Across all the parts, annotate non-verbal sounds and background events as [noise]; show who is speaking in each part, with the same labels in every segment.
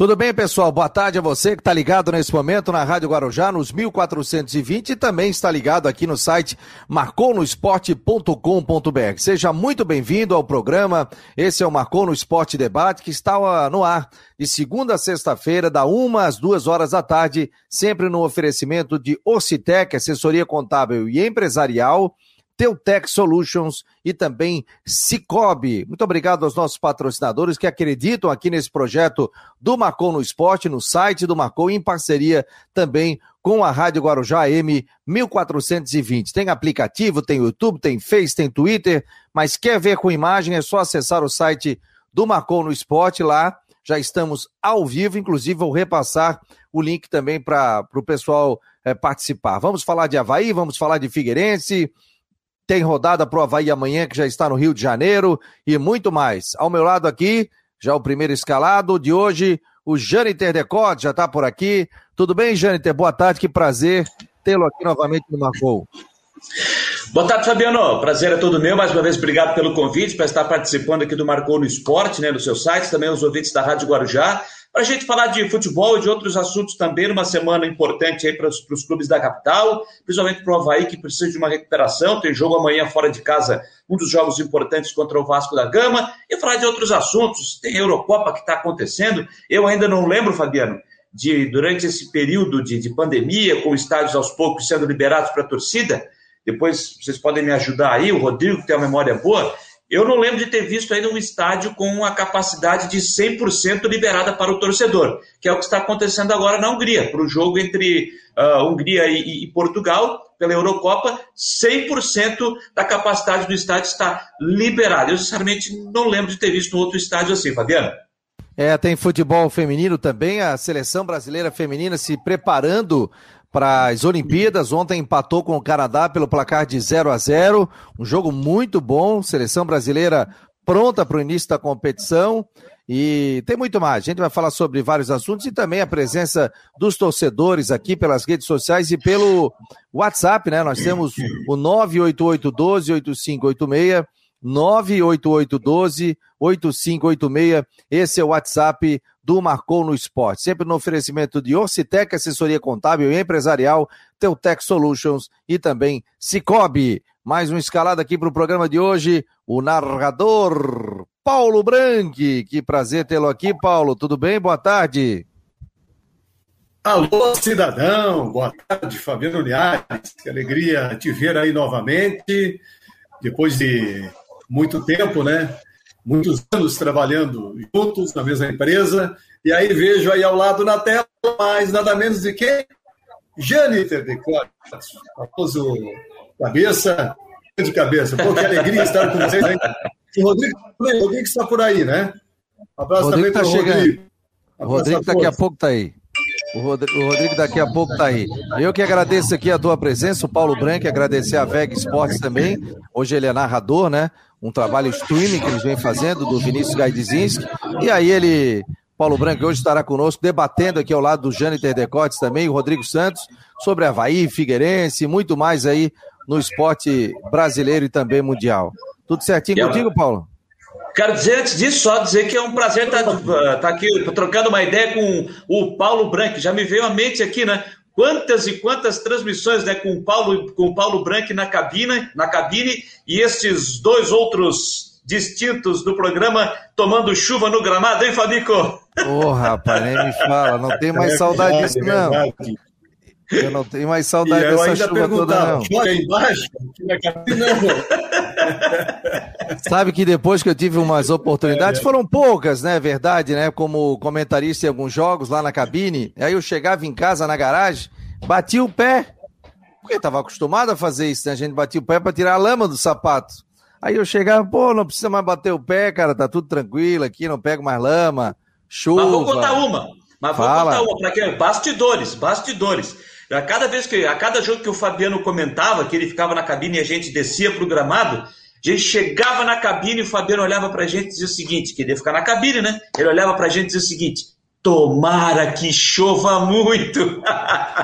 Speaker 1: Tudo bem, pessoal? Boa tarde a você que está ligado nesse momento na Rádio Guarujá, nos 1420 e também está ligado aqui no site marconosport.com.br. Seja muito bem-vindo ao programa. Esse é o Marcou no Esporte Debate que está no ar de segunda a sexta-feira, da uma às duas horas da tarde, sempre no oferecimento de Ocitec, assessoria contábil e empresarial. Teutec Solutions e também Cicobi. Muito obrigado aos nossos patrocinadores que acreditam aqui nesse projeto do Marcou no Esporte, no site do Marcou, em parceria também com a Rádio Guarujá M 1420. Tem aplicativo, tem YouTube, tem Face, tem Twitter, mas quer ver com imagem é só acessar o site do Marcou no Esporte lá. Já estamos ao vivo, inclusive vou repassar o link também para o pessoal é, participar. Vamos falar de Havaí, vamos falar de Figueirense, tem rodada pro Havaí amanhã, que já está no Rio de Janeiro, e muito mais. Ao meu lado aqui, já o primeiro escalado de hoje, o Jâniter Decote já está por aqui. Tudo bem, Jâniter? Boa tarde, que prazer tê-lo aqui novamente no Marcou.
Speaker 2: Boa tarde, Fabiano. Prazer é todo meu. Mais uma vez, obrigado pelo convite para estar participando aqui do Marcou no Esporte, né, no seu site, também os ouvintes da Rádio Guarujá para a gente falar de futebol e de outros assuntos também, numa semana importante aí para os clubes da capital, principalmente para o Havaí, que precisa de uma recuperação. Tem jogo amanhã fora de casa, um dos jogos importantes contra o Vasco da Gama, e falar de outros assuntos. Tem Eurocopa que está acontecendo. Eu ainda não lembro, Fabiano, de durante esse período de, de pandemia, com estádios aos poucos sendo liberados para a torcida. Depois vocês podem me ajudar aí, o Rodrigo, que tem uma memória boa eu não lembro de ter visto ainda um estádio com a capacidade de 100% liberada para o torcedor, que é o que está acontecendo agora na Hungria, para o jogo entre uh, Hungria e, e, Portugal, pela Eurocopa, 100% da capacidade do estádio está liberada. Eu, sinceramente, não lembro de ter visto um outro estádio assim, Fabiano.
Speaker 1: É, tem futebol feminino também, a seleção brasileira feminina se preparando para as Olimpíadas. Ontem empatou com o Canadá pelo placar de 0 a 0 Um jogo muito bom. Seleção brasileira pronta para o início da competição. E tem muito mais. A gente vai falar sobre vários assuntos e também a presença dos torcedores aqui pelas redes sociais e pelo WhatsApp, né? Nós temos o 988 12 8586 98812 8586. Esse é o WhatsApp do Marcou no Esporte. Sempre no oferecimento de Orcitec, assessoria contábil e empresarial, Teutec Solutions e também Cicobi. Mais um escalado aqui para o programa de hoje, o narrador Paulo Branque. Que prazer tê-lo aqui, Paulo. Tudo bem? Boa tarde.
Speaker 3: Alô, cidadão. Boa tarde, Fabiano Linhares. Que alegria te ver aí novamente. Depois de muito tempo, né? Muitos anos trabalhando juntos na mesma empresa. E aí vejo aí ao lado na tela mais nada menos de quem? Jâniter de Cortes, famoso cabeça, de cabeça. Pô, que alegria estar com vocês aí. O Rodrigo, o Rodrigo está por aí, né?
Speaker 1: Um abraço Rodrigo também tá para o Rodrigo. O Rodrigo daqui a pouco está aí. O Rodrigo, o Rodrigo, daqui a pouco está aí. Eu que agradeço aqui a tua presença, o Paulo Branco, agradecer a VEG Esportes também. Hoje ele é narrador, né? Um trabalho streaming que eles vêm fazendo, do Vinícius Gaidzinski. E aí ele, Paulo Branco, hoje estará conosco, debatendo aqui ao lado do Jâniter Decotes também, o Rodrigo Santos, sobre Havaí, Figueirense, muito mais aí no esporte brasileiro e também mundial. Tudo certinho contigo, Paulo?
Speaker 2: Quero dizer, antes disso, só dizer que é um prazer estar, tá, tá aqui trocando uma ideia com o Paulo Branco. Já me veio à mente aqui, né? Quantas e quantas transmissões né, com o Paulo, com o Paulo Branco na cabine, na cabine e estes dois outros distintos do programa tomando chuva no gramado, hein, Fabico?
Speaker 1: Ô, oh, rapaz, nem me fala, não tem mais é saudade disso, não. Eu não tenho mais saudade dessa chuva toda, não. Olha embaixo, não. [laughs] Sabe que depois que eu tive umas oportunidades, foram poucas, né? Verdade, né? Como comentarista em alguns jogos lá na cabine. Aí eu chegava em casa na garagem, batia o pé. Porque estava acostumado a fazer isso, né? A gente batia o pé para tirar a lama do sapato. Aí eu chegava, pô, não precisa mais bater o pé, cara, tá tudo tranquilo aqui, não pego mais lama, chuva. Mas
Speaker 2: vou contar uma. Mas vou Fala. contar uma para quem? Bastidores, bastidores. A cada vez que, a cada jogo que o Fabiano comentava, que ele ficava na cabine e a gente descia pro gramado, a gente chegava na cabine e o Fabiano olhava pra gente e dizia o seguinte: queria ficar na cabine, né? Ele olhava pra gente e dizia o seguinte: tomara que chova muito.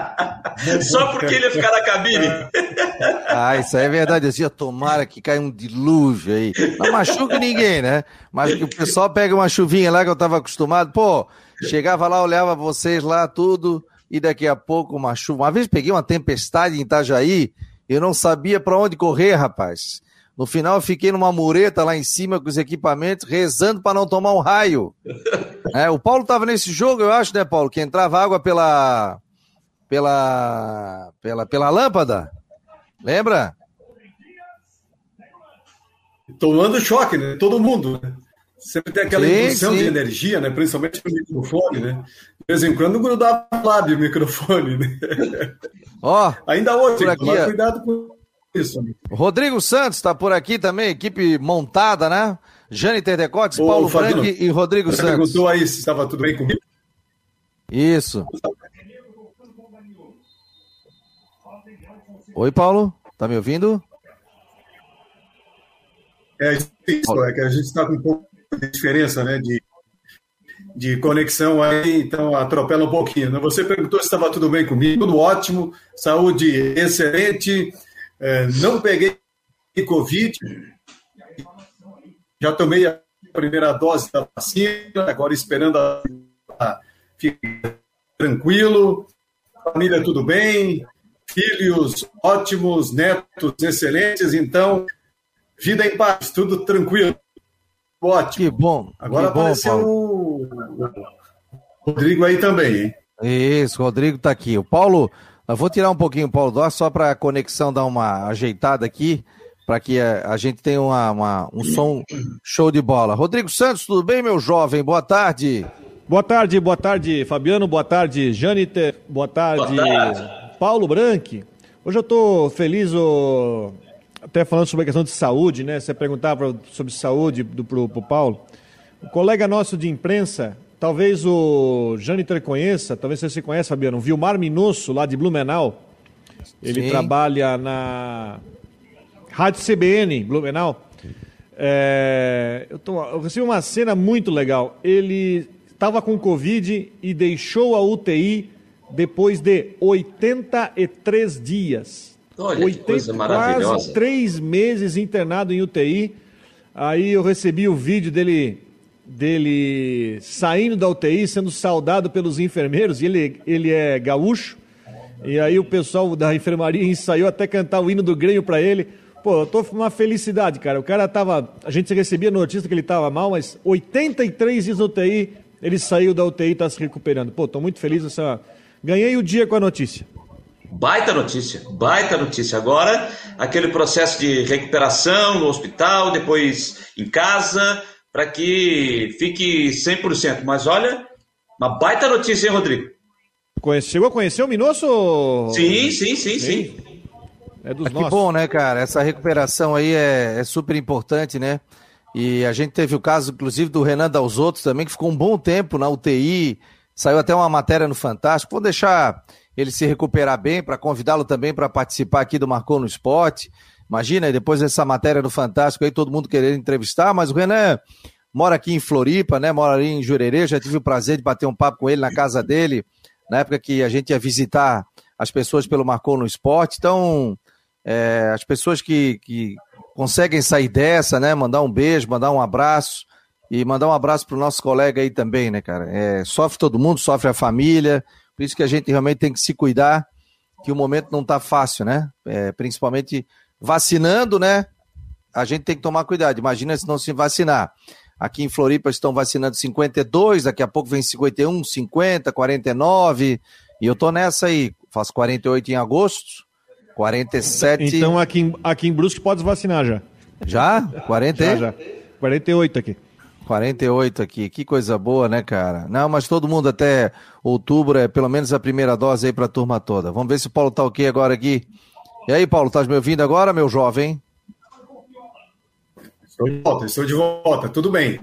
Speaker 2: [laughs] Só porque ele ia ficar na cabine. [laughs]
Speaker 1: Ah, isso aí é verdade. Eu dizia, tomara que caia um dilúvio aí. Não machuca ninguém, né? Mas o pessoal pega uma chuvinha lá que eu tava acostumado. Pô, chegava lá, olhava vocês lá, tudo, e daqui a pouco uma chuva. Uma vez peguei uma tempestade em Itajaí, eu não sabia para onde correr, rapaz. No final, eu fiquei numa mureta lá em cima com os equipamentos, rezando para não tomar um raio. [laughs] É, o Paulo estava nesse jogo, eu acho, né, Paulo? Que entrava água pela. pela. pela, pela lâmpada. Lembra?
Speaker 3: Tomando choque, né? Todo mundo, né? Sempre tem aquela sim, indução sim. de energia, né? Principalmente no microfone, né? De vez em quando grudava lábio o microfone, né?
Speaker 1: Ó,
Speaker 3: Ainda hoje, que tomar cuidado com isso.
Speaker 1: Rodrigo Santos está por aqui também, equipe montada, né? Jane Terdecotes, Paulo Frank e Rodrigo
Speaker 3: você
Speaker 1: Santos.
Speaker 3: perguntou aí se estava tudo bem comigo?
Speaker 1: Isso. Oi, Paulo, tá me ouvindo?
Speaker 3: É isso, é que a gente está com um pouco de diferença, né, de, de conexão aí, então atropela um pouquinho. Né? Você perguntou se estava tudo bem comigo, tudo ótimo, saúde excelente, é, não peguei Covid, já tomei a primeira dose da vacina, agora esperando a, ficar tranquilo, família tudo bem, filhos ótimos, netos excelentes, então, vida em paz, tudo tranquilo. Ótimo.
Speaker 1: Que bom.
Speaker 3: Agora
Speaker 1: que bom,
Speaker 3: apareceu
Speaker 1: Paulo.
Speaker 3: o Rodrigo aí também, hein?
Speaker 1: Isso, o Rodrigo está aqui. O Paulo eu vou tirar um pouquinho o Paulo Dó só para a conexão dar uma ajeitada aqui, para que a, a, gente tenha uma, uma, um som show de bola. Rodrigo Santos, tudo bem, meu jovem? Boa tarde.
Speaker 4: Boa tarde, boa tarde, Fabiano. Boa tarde, Janiter. Boa tarde, boa tarde. Paulo Branque. Hoje eu estou feliz, oh, até falando sobre a questão de saúde, né? Você perguntava sobre saúde do, pro, pro Paulo. O colega nosso de imprensa, Talvez o Jâniter conheça, talvez você se conheça, Fabiano, Vilmar Minosso, lá de Blumenau. Ele Sim. trabalha na Rádio CBN, Blumenau. É, eu, tô, eu recebi uma cena muito legal. Ele estava com Covid e deixou a UTI depois de 83 dias.
Speaker 2: Olha 80, que coisa maravilhosa.
Speaker 4: Quase três meses internado em UTI. Aí eu recebi o vídeo dele dele saindo da UTI, sendo saudado pelos enfermeiros, e ele, ele é gaúcho, e aí o pessoal da enfermaria ensaiou até cantar o hino do Grêmio para ele. Pô, eu tô com uma felicidade, cara. O cara tava. A gente recebia notícia que ele tava mal, mas 83 dias UTI, ele saiu da UTI e tá se recuperando. Pô, tô muito feliz. Essa... Ganhei o dia com a notícia.
Speaker 2: Baita notícia, baita notícia. Agora, aquele processo de recuperação no hospital, depois em casa, para que fique 100%. Mas olha, uma baita notícia, hein, Rodrigo?
Speaker 4: Chegou a conhecer o Minosso?
Speaker 2: Sim, sim, sim, sim. sim.
Speaker 1: É dos nossos. Que bom, né, cara? Essa recuperação aí é, é, super importante, né? E a gente teve o caso, inclusive, do Renan Dalzotto também, que ficou um bom tempo na UTI. Saiu até uma matéria no Fantástico. Vou deixar ele se recuperar bem para convidá-lo também para participar aqui do Marcou no Esporte. Imagina, depois dessa matéria do Fantástico aí, todo mundo querendo entrevistar, mas o Renan mora aqui em Floripa, né? Mora ali em Jurerê, já tive o prazer de bater um papo com ele na casa dele, na época que a gente ia visitar as pessoas pelo Marcou no Esporte. Então, é, as pessoas que, que conseguem sair dessa, né? Mandar um beijo, mandar um abraço. E mandar um abraço pro nosso colega aí também, né, cara? É, sofre todo mundo, sofre a família. Por isso que a gente realmente tem que se cuidar, que o momento não tá fácil, né? É, principalmente vacinando, né? A gente tem que tomar cuidado. Imagina se não se vacinar. Aqui em Floripa estão vacinando 52, daqui a pouco vem 51, 50, 49. E eu tô nessa aí. Faço 48 em agosto, 47.
Speaker 4: Então aqui em, aqui em Brusque pode vacinar já.
Speaker 1: Já? 40?
Speaker 4: já, já. 48 aqui.
Speaker 1: 48 aqui, que coisa boa, né, cara? Não, mas todo mundo até outubro é pelo menos a primeira dose aí pra turma toda. Vamos ver se o Paulo tá ok agora aqui. E aí, Paulo, tá me ouvindo agora, meu jovem?
Speaker 3: Estou de volta, estou de volta, tudo bem.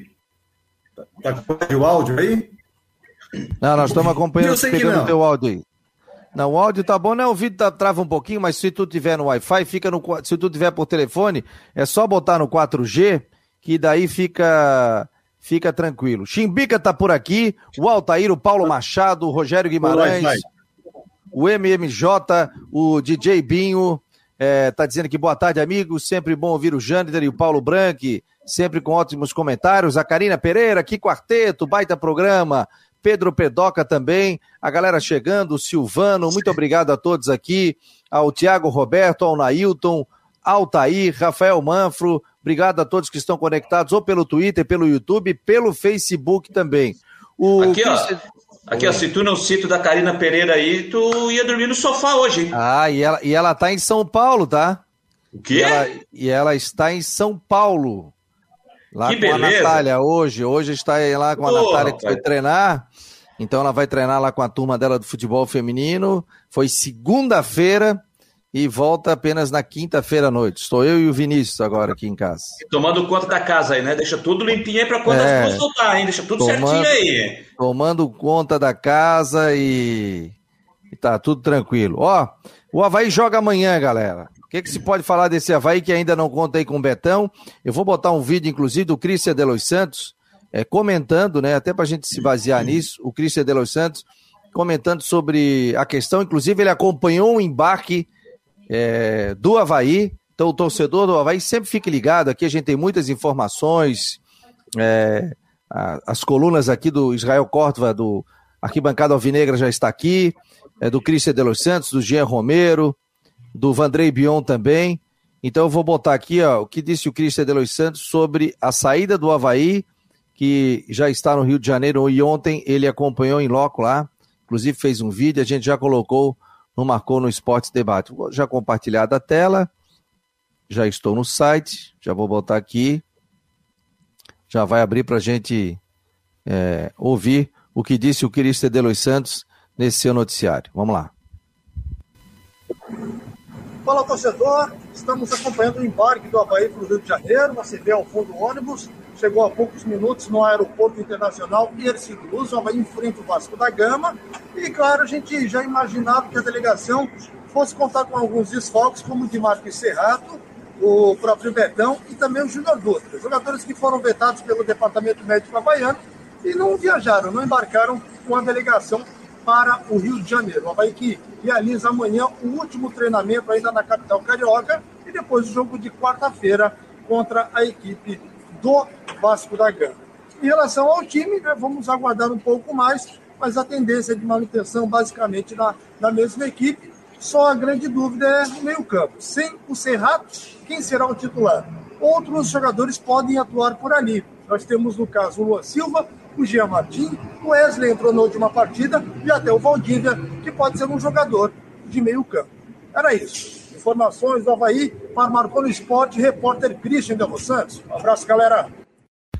Speaker 3: Tá com o áudio aí?
Speaker 1: Não, nós estamos acompanhando, pegando o teu áudio aí. Não, o áudio tá bom, né? O vídeo tá, trava um pouquinho, mas se tu tiver no Wi-Fi, fica no. Se tu tiver por telefone, é só botar no 4G, que daí fica fica tranquilo. Chimbica tá por aqui, o Altair, o Paulo Machado, o Rogério Guimarães. o MMJ, o DJ Binho, é, tá dizendo que boa tarde, amigos. Sempre bom ouvir o Jâniter e o Paulo Branque, sempre com ótimos comentários. A Karina Pereira, que quarteto, baita programa. Pedro Pedoca também, a galera chegando, o Silvano, muito obrigado a todos aqui, ao Tiago Roberto, ao Nailton, Altair, Rafael Manfro, obrigado a todos que estão conectados, ou pelo Twitter, pelo YouTube, pelo Facebook também.
Speaker 2: O aqui, ó, aqui, ó, se tu não cito da Karina Pereira aí, tu ia dormir no sofá hoje, hein?
Speaker 1: Ah, e ela, e ela tá em São Paulo, tá?
Speaker 2: O quê?
Speaker 1: E ela, e ela está em São Paulo. Lá
Speaker 2: que
Speaker 1: com
Speaker 2: beleza.
Speaker 1: a Natália hoje. Hoje está lá com a
Speaker 2: Pô,
Speaker 1: Natália que foi
Speaker 2: rapaz.
Speaker 1: treinar. Então ela vai treinar lá com a turma dela do futebol feminino. Foi segunda-feira e volta apenas na quinta-feira à noite. Estou eu e o Vinícius agora aqui em casa.
Speaker 2: Tomando conta da casa aí, né? Deixa tudo limpinho aí pra quando
Speaker 1: É.
Speaker 2: as duas voltar, hein? Deixa tudo
Speaker 1: Tomando-
Speaker 2: certinho aí.
Speaker 1: Tomando conta da casa e, e tá tudo tranquilo. Ó, o Havaí joga amanhã, galera. O que, que se pode falar desse Havaí que ainda não contei com o Betão? Eu vou botar um vídeo, inclusive, do Cristian de Los Santos, é, comentando, né? Até pra gente se basear nisso, o Cristian de Los Santos comentando sobre a questão. Inclusive, ele acompanhou o embarque é, do Havaí. Então, o torcedor do Havaí sempre fique ligado. Aqui a gente tem muitas informações. é, a- as colunas aqui do Israel Córdoba, do Arquibancada Alvinegra já está aqui. É, do Cristian de Los Santos, do Jean Romero, do Vandrei Bion também. Então, eu vou botar aqui ó, o que disse o Cristian de Los Santos sobre a saída do Havaí, que já está no Rio de Janeiro. E ontem ele acompanhou em loco lá. Inclusive fez um vídeo, a gente já colocou no Marcou no Esportes Debate. Vou já compartilhar da tela. Já estou no site, já vou botar aqui. Já vai abrir para a gente é, ouvir o que disse o Cristian de Santos nesse seu noticiário. Vamos lá.
Speaker 5: Fala torcedor, estamos acompanhando o embarque do Havaí para o Rio de Janeiro. Você vê ao fundo o ônibus, chegou há poucos minutos no Aeroporto Internacional Ercílio Luz, o Havaí enfrenta o Vasco da Gama. E claro, a gente já imaginava que a delegação fosse contar com alguns desfalques, como o de Marcos Serrato, o próprio Betão e também o Júnior Dutra. Jogadores que foram vetados pelo Departamento Médico Havaiano e não viajaram, não embarcaram com a delegação para o Rio de Janeiro. O Havaí que realiza amanhã o último treinamento ainda na capital carioca e depois o jogo de quarta-feira contra a equipe do Vasco da Gama. Em relação ao time, né, vamos aguardar um pouco mais, mas a tendência é de manutenção basicamente na, na mesma equipe. Só a grande dúvida é no meio-campo. Sem o Serrato, quem será o titular? Outros jogadores podem atuar por ali. Nós temos, no caso, o Luan Silva, o Jean Martin, o Wesley entrou na última partida e até o Valdívia, que pode ser um jogador de meio-campo. Era isso. Informações do Havaí para Marcou no Esporte, repórter Christian de Los Santos. Um abraço, galera.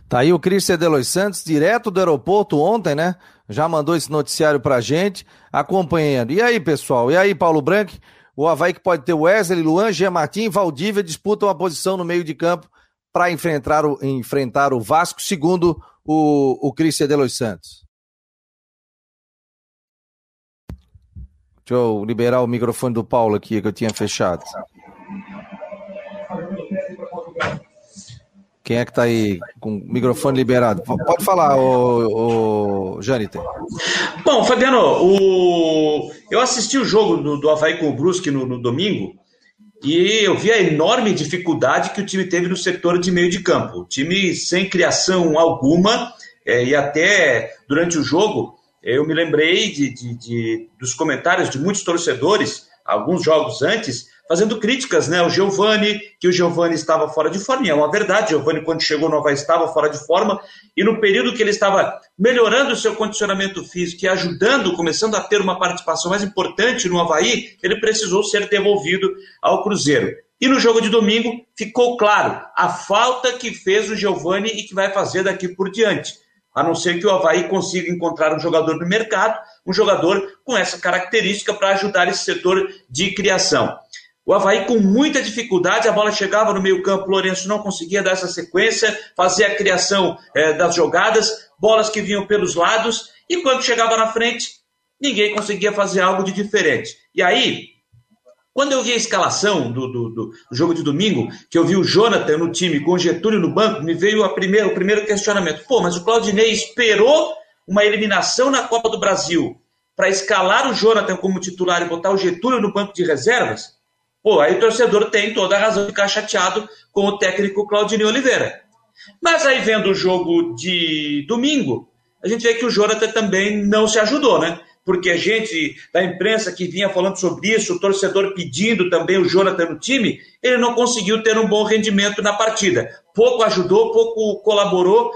Speaker 1: Tá aí o Cristian de Los Santos, direto do aeroporto ontem, né? Já mandou esse noticiário pra gente, acompanhando. E aí, pessoal? E aí, Paulo Branco? O Havaí que pode ter Wesley, Luan, Jean Martin Valdívia disputam a posição no meio de campo para enfrentar o, enfrentar o Vasco, segundo o, o Cristian de Los Santos. Eu liberar o microfone do Paulo aqui, que eu tinha fechado. Quem é que tá aí com o microfone liberado? Pode falar, ô Jâniter.
Speaker 2: Bom, Fabiano, o... eu assisti o jogo do, do Havaí com o Brusque no, no domingo e eu vi a enorme dificuldade que o time teve no setor de meio de campo. O time sem criação alguma é, e até durante o jogo eu me lembrei de, de, de, dos comentários de muitos torcedores, alguns jogos antes, fazendo críticas né, ao Giovani, que o Giovani estava fora de forma, e é uma verdade, o Giovani quando chegou no Havaí estava fora de forma, e no período que ele estava melhorando o seu condicionamento físico e ajudando, começando a ter uma participação mais importante no Havaí, ele precisou ser devolvido ao Cruzeiro. E no jogo de domingo ficou claro a falta que fez o Giovani e que vai fazer daqui por diante a não ser que o Havaí consiga encontrar um jogador no mercado, um jogador com essa característica para ajudar esse setor de criação. O Havaí com muita dificuldade, a bola chegava no meio campo, o Lourenço não conseguia dar essa sequência, fazer a criação é, das jogadas, bolas que vinham pelos lados, e quando chegava na frente, ninguém conseguia fazer algo de diferente. E aí, quando eu vi a escalação do, do, do, jogo de domingo, que eu vi o Jonathan no time com o Getúlio no banco, me veio primeira, o primeiro questionamento. Pô, mas o Claudinei esperou uma eliminação na Copa do Brasil para escalar o Jonathan como titular e botar o Getúlio no banco de reservas, pô, aí o torcedor tem toda a razão de ficar chateado com o técnico Claudinei Oliveira. Mas aí vendo o jogo de domingo, a gente vê que o Jonathan também não se ajudou, né? Porque a gente da imprensa que vinha falando sobre isso, o torcedor pedindo também o Jonathan no time, ele não conseguiu ter um bom rendimento na partida. Pouco ajudou, pouco colaborou,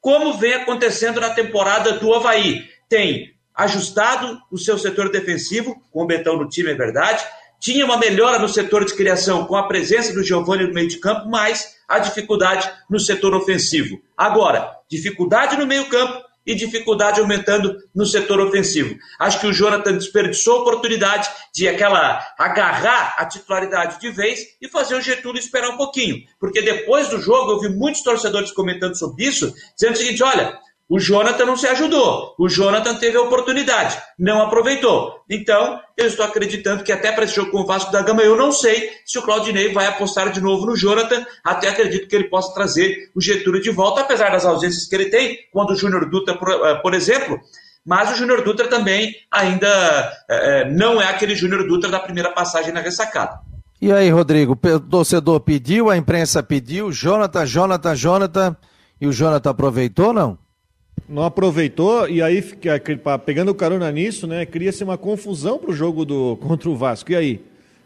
Speaker 2: como vem acontecendo na temporada do Havaí. Tem ajustado o seu setor defensivo, com o Betão no time, é verdade. Tinha uma melhora no setor de criação com a presença do Giovanni no meio de campo, mas a dificuldade no setor ofensivo. Agora, dificuldade no meio campo e dificuldade aumentando no setor ofensivo. Acho que o Jonathan desperdiçou a oportunidade de aquela agarrar a titularidade de vez e fazer o Getúlio esperar um pouquinho. Porque depois do jogo eu vi muitos torcedores comentando sobre isso, dizendo o seguinte: olha, o Jonathan não se ajudou. O Jonathan teve a oportunidade, não aproveitou. Então, eu estou acreditando que até para esse jogo com o Vasco da Gama, eu não sei se o Claudinei vai apostar de novo no Jonathan. Até acredito que ele possa trazer o Getúlio de volta, apesar das ausências que ele tem, quando o Júnior Dutra, por, eh, exemplo. Mas o Júnior Dutra também ainda é, não é aquele Júnior Dutra da primeira passagem na ressacada.
Speaker 1: E aí, Rodrigo, o torcedor pediu, a imprensa pediu, Jonathan, Jonathan, Jonathan, e o Jonathan aproveitou, não?
Speaker 4: Não aproveitou e aí pegando carona nisso, né, cria-se uma confusão para o jogo do contra o Vasco. E aí,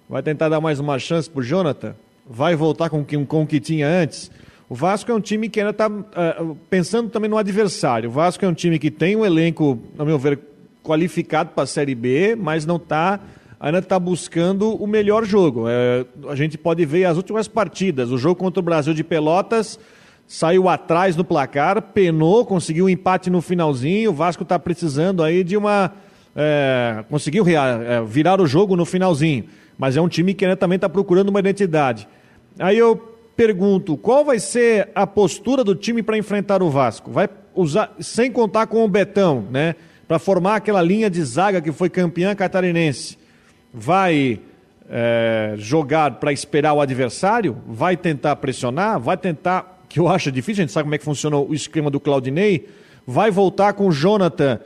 Speaker 4: vai tentar dar mais uma chance para o Jonathan? Vai voltar com, com o que tinha antes? O Vasco é um time que ainda está uh, eh, pensando também no adversário. O Vasco é um time que tem um elenco, a meu ver, qualificado para a Série B, mas não está ainda está buscando o melhor jogo. É, a gente pode ver as últimas partidas. O jogo contra o Brasil de Pelotas saiu atrás no placar, penou, conseguiu um empate no finalzinho. O Vasco está precisando aí de uma. É, conseguiu é, virar o jogo no finalzinho, mas é um time que ainda também está procurando uma identidade. Aí eu pergunto: qual vai ser a postura do time para enfrentar o Vasco? Vai usar, sem contar com o Betão, né? Para formar aquela linha de zaga que foi campeã catarinense. Vai é, jogar para esperar o adversário? Vai tentar pressionar? Vai tentar que eu acho difícil, a gente sabe como é que funciona o esquema do Claudinei, vai voltar com o Jonathan,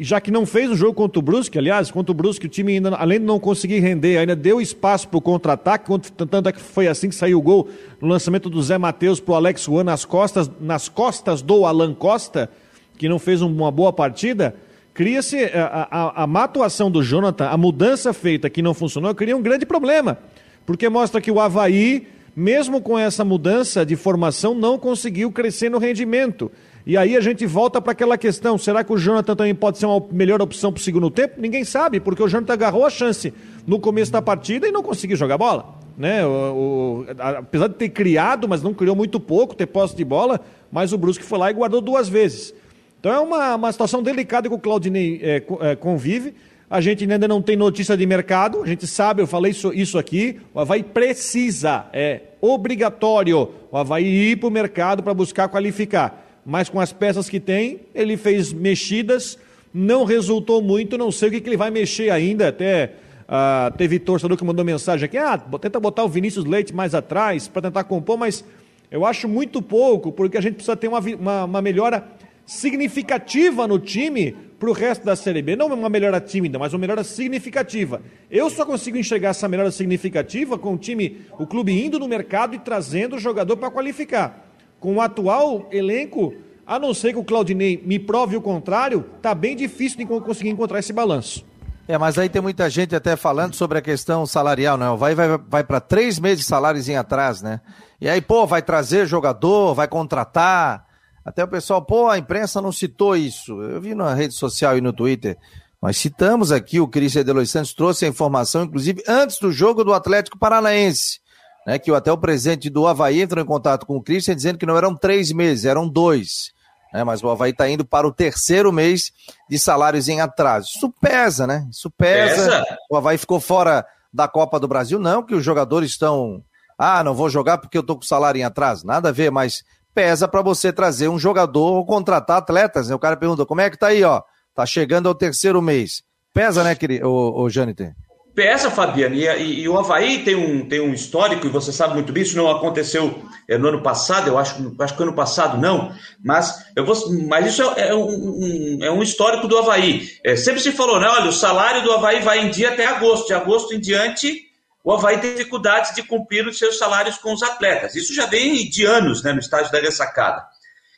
Speaker 4: já que não fez o jogo contra o Brusque, aliás, contra o Brusque o time ainda, além de não conseguir render, ainda deu espaço para o contra-ataque, tanto é que foi assim que saiu o gol no lançamento do Zé Matheus para o Alex Juan nas costas, nas costas do Alan Costa, que não fez uma boa partida, cria-se a, a, a má atuação do Jonathan, a mudança feita que não funcionou, cria um grande problema, porque mostra que o Havaí mesmo com essa mudança de formação, não conseguiu crescer no rendimento. E aí a gente volta para aquela questão: será que o Jonathan também pode ser uma melhor opção para o segundo tempo? Ninguém sabe, porque o Jonathan agarrou a chance no começo da partida e não conseguiu jogar bola. Né? O, o, apesar de ter criado, mas não criou muito pouco, ter posse de bola, mas o Brusque foi lá e guardou duas vezes. Então é uma, uma situação delicada que o Claudinei é, convive. A gente ainda não tem notícia de mercado, a gente sabe, eu falei isso, isso aqui, o Havaí precisa, é obrigatório o Havaí ir para o mercado para buscar qualificar. Mas com as peças que tem, ele fez mexidas, não resultou muito, não sei o que, que ele vai mexer ainda, até uh, teve torcedor que mandou mensagem aqui, ah, tenta botar o Vinícius Leite mais atrás para tentar compor, mas eu acho muito pouco, porque a gente precisa ter uma, uma, uma melhora significativa no time para o resto da Série B. Não uma melhora tímida, mas uma melhora significativa. Eu só consigo enxergar essa melhora significativa com o time, o clube indo no mercado e trazendo o jogador para qualificar. Com o atual elenco, a não ser que o Claudinei me prove o contrário, tá bem difícil de conseguir encontrar esse balanço.
Speaker 1: É, mas aí tem muita gente até falando sobre a questão salarial, né? Vai, vai, vai para três meses de salários em atrás, né? E aí, pô, vai trazer jogador, vai contratar. Até o pessoal, pô, a imprensa não citou isso. Eu vi na rede social e no Twitter. Nós citamos aqui, o Cristian Delois Santos trouxe a informação, inclusive, antes do jogo do Atlético Paranaense. Né, que até o presidente do Havaí entrou em contato com o Christian dizendo que não eram três meses, eram dois. Né, mas o Havaí está indo para o terceiro mês de salários em atraso. Isso pesa, né? Isso pesa. pesa. O Havaí ficou fora da Copa do Brasil, não, que os jogadores estão. Ah, não vou jogar porque eu tô com salário em atraso. Nada a ver, mas pesa para você trazer um jogador ou contratar atletas. Né? O cara pergunta, como é que tá aí, ó? Tá chegando ao terceiro mês. Pesa, né, querido, o, o Janiter?
Speaker 2: Pesa, Fabiano, e, e, e, o Havaí tem um, tem um histórico, e você sabe muito bem, isso não aconteceu é, no ano passado, eu acho, acho que ano passado não, mas, eu vou, mas isso é, é um, um, é um histórico do Havaí. É, sempre se falou, né? Olha, o salário do Havaí vai em dia até agosto, de agosto em diante, o Havaí tem dificuldades de cumprir os seus salários com os atletas. Isso já vem de anos né, no estágio da ressacada.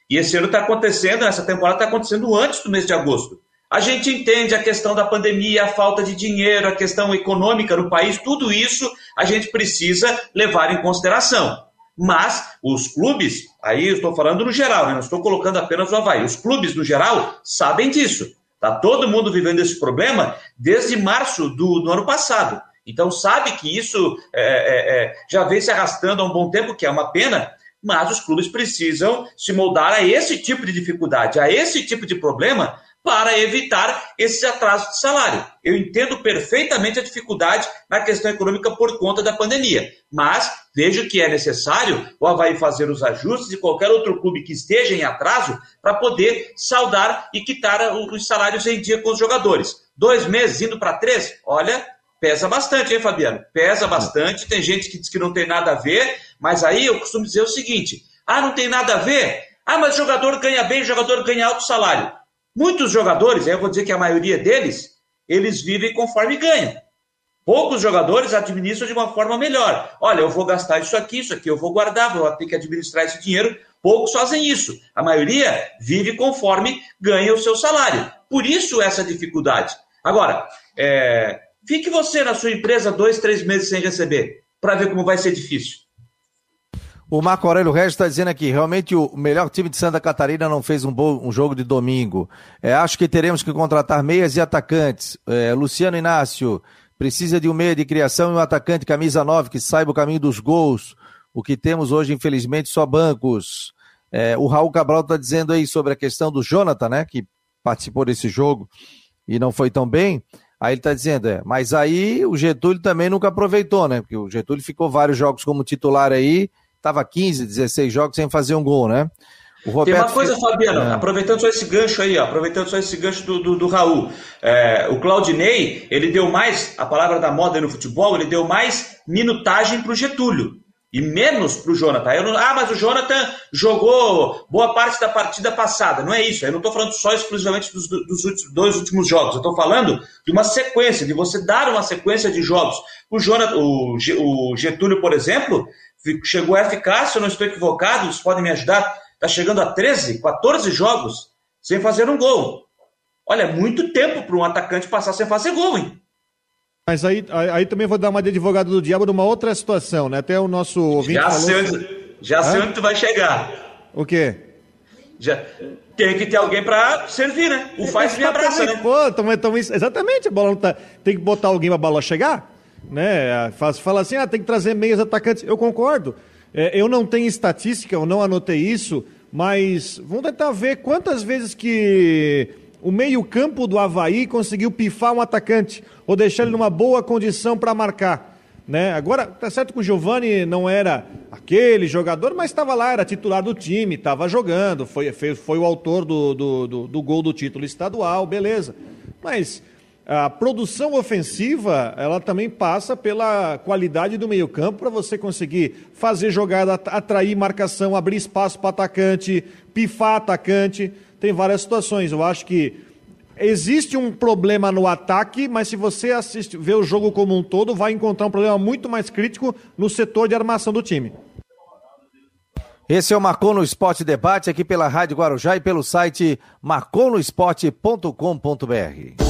Speaker 2: E esse ano está acontecendo, essa temporada está acontecendo antes do mês de agosto. A gente entende a questão da pandemia, a falta de dinheiro, a questão econômica no país, tudo isso a gente precisa levar em consideração. Mas os clubes, aí eu estou falando no geral, né? não estou colocando apenas o Havaí, os clubes no geral sabem disso. Está todo mundo vivendo esse problema desde março do, do ano passado. Então sabe que isso é, é, é, já vem se arrastando há um bom tempo, que é uma pena, mas os clubes precisam se moldar a esse tipo de dificuldade, a esse tipo de problema, para evitar esse atraso de salário. Eu entendo perfeitamente a dificuldade na questão econômica por conta da pandemia, mas vejo que é necessário o Havaí fazer os ajustes e qualquer outro clube que esteja em atraso para poder saldar e quitar os salários em dia com os jogadores. Dois meses indo para três, olha, pesa bastante, hein, Fabiano? Pesa bastante. Tem gente que diz que não tem nada a ver, mas aí eu costumo dizer o seguinte: ah, não tem nada a ver? Ah, mas o jogador ganha bem, o jogador ganha alto salário. Muitos jogadores, eu vou dizer que a maioria deles, eles vivem conforme ganham. Poucos jogadores administram de uma forma melhor. Olha, eu vou gastar isso aqui, isso aqui eu vou guardar, vou ter que administrar esse dinheiro. Poucos fazem isso. A maioria vive conforme ganha o seu salário. Por isso essa dificuldade. Agora, é... fique você na sua empresa dois, três meses sem receber, para ver como vai ser difícil.
Speaker 1: O Marco Aurélio Regis está dizendo aqui, realmente o melhor time de Santa Catarina não fez um, bom, um jogo de domingo. É, acho que teremos que contratar meias e atacantes. É, Luciano Inácio, precisa de um meia de criação e um atacante camisa 9 que saiba o caminho dos gols. O que temos hoje, infelizmente, só bancos. É, o Raul Cabral está dizendo aí sobre a questão do Jonathan, né, que participou desse jogo e não foi tão bem. Aí ele está dizendo, é, mas aí o Getúlio também nunca aproveitou, né? Porque o Getúlio ficou vários jogos como titular aí estava 15, 16 jogos sem fazer um gol, né?
Speaker 2: Tem uma coisa, Fabiano, é. aproveitando só esse gancho aí, ó, aproveitando só esse gancho do, do, do Raul. É, o Claudinei, ele deu mais, a palavra da moda no futebol, ele deu mais minutagem para o Getúlio e menos para o Jonathan. Não, ah, mas o Jonathan jogou boa parte da partida passada. Não é isso. Eu não estou falando só exclusivamente dos, dos últimos, dois últimos jogos. Eu estou falando de uma sequência, de você dar uma sequência de jogos. O, Jonathan, o, o Getúlio, por exemplo, chegou a ficar, se eu não estou equivocado, vocês podem me ajudar, está chegando a 13, 14 jogos sem fazer um gol. Olha, é muito tempo para um atacante passar sem fazer gol, hein?
Speaker 4: Mas aí, aí também vou dar uma de advogado do diabo numa outra situação, né? Até o nosso ouvinte
Speaker 2: já falou... Sei onde, já sei onde tu vai chegar.
Speaker 4: O quê?
Speaker 2: Já, tem que ter alguém para servir, né? O faz me abraça, né?
Speaker 4: Pô, tamo, tamo, exatamente, a bola não tá... Tem que botar alguém para a bola chegar? né? Fala assim, ah, tem que trazer meias atacantes. Eu concordo. É, eu não tenho estatística, eu não anotei isso, mas vamos tentar ver quantas vezes que o meio-campo do Havaí conseguiu pifar um atacante ou deixar ele numa boa condição para marcar. Né? Agora, tá certo que o Giovani não era aquele jogador, mas estava lá, era titular do time, estava jogando, foi, foi, foi o autor do, do, do, do gol do título estadual, beleza. Mas a produção ofensiva, ela também passa pela qualidade do meio-campo para você conseguir fazer jogada, atrair marcação, abrir espaço para atacante, pifar atacante. Tem várias situações. Eu acho que existe um problema no ataque, mas se você assiste, vê o jogo como um todo, vai encontrar um problema muito mais crítico no setor de armação do time.
Speaker 1: Esse é o Marcou no Esporte Debate aqui pela Rádio Guarujá e pelo site marconosport.com.br.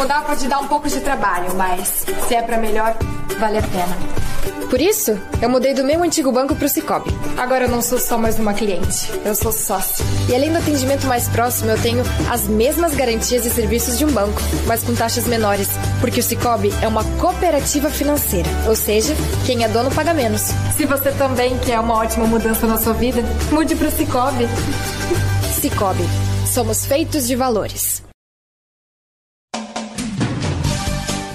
Speaker 6: Mudar pode dar um pouco de trabalho, mas se é para melhor, vale a pena. Por isso, eu mudei do meu antigo banco para o Cicobi. Agora eu não sou só mais uma cliente, eu sou sócio. E além do atendimento mais próximo, eu tenho as mesmas garantias e serviços de um banco, mas com taxas menores, porque o Cicobi é uma cooperativa financeira, ou seja, quem é dono paga menos. Se você também quer uma ótima mudança na sua vida, mude para o Cicobi. Cicobi, somos feitos de valores.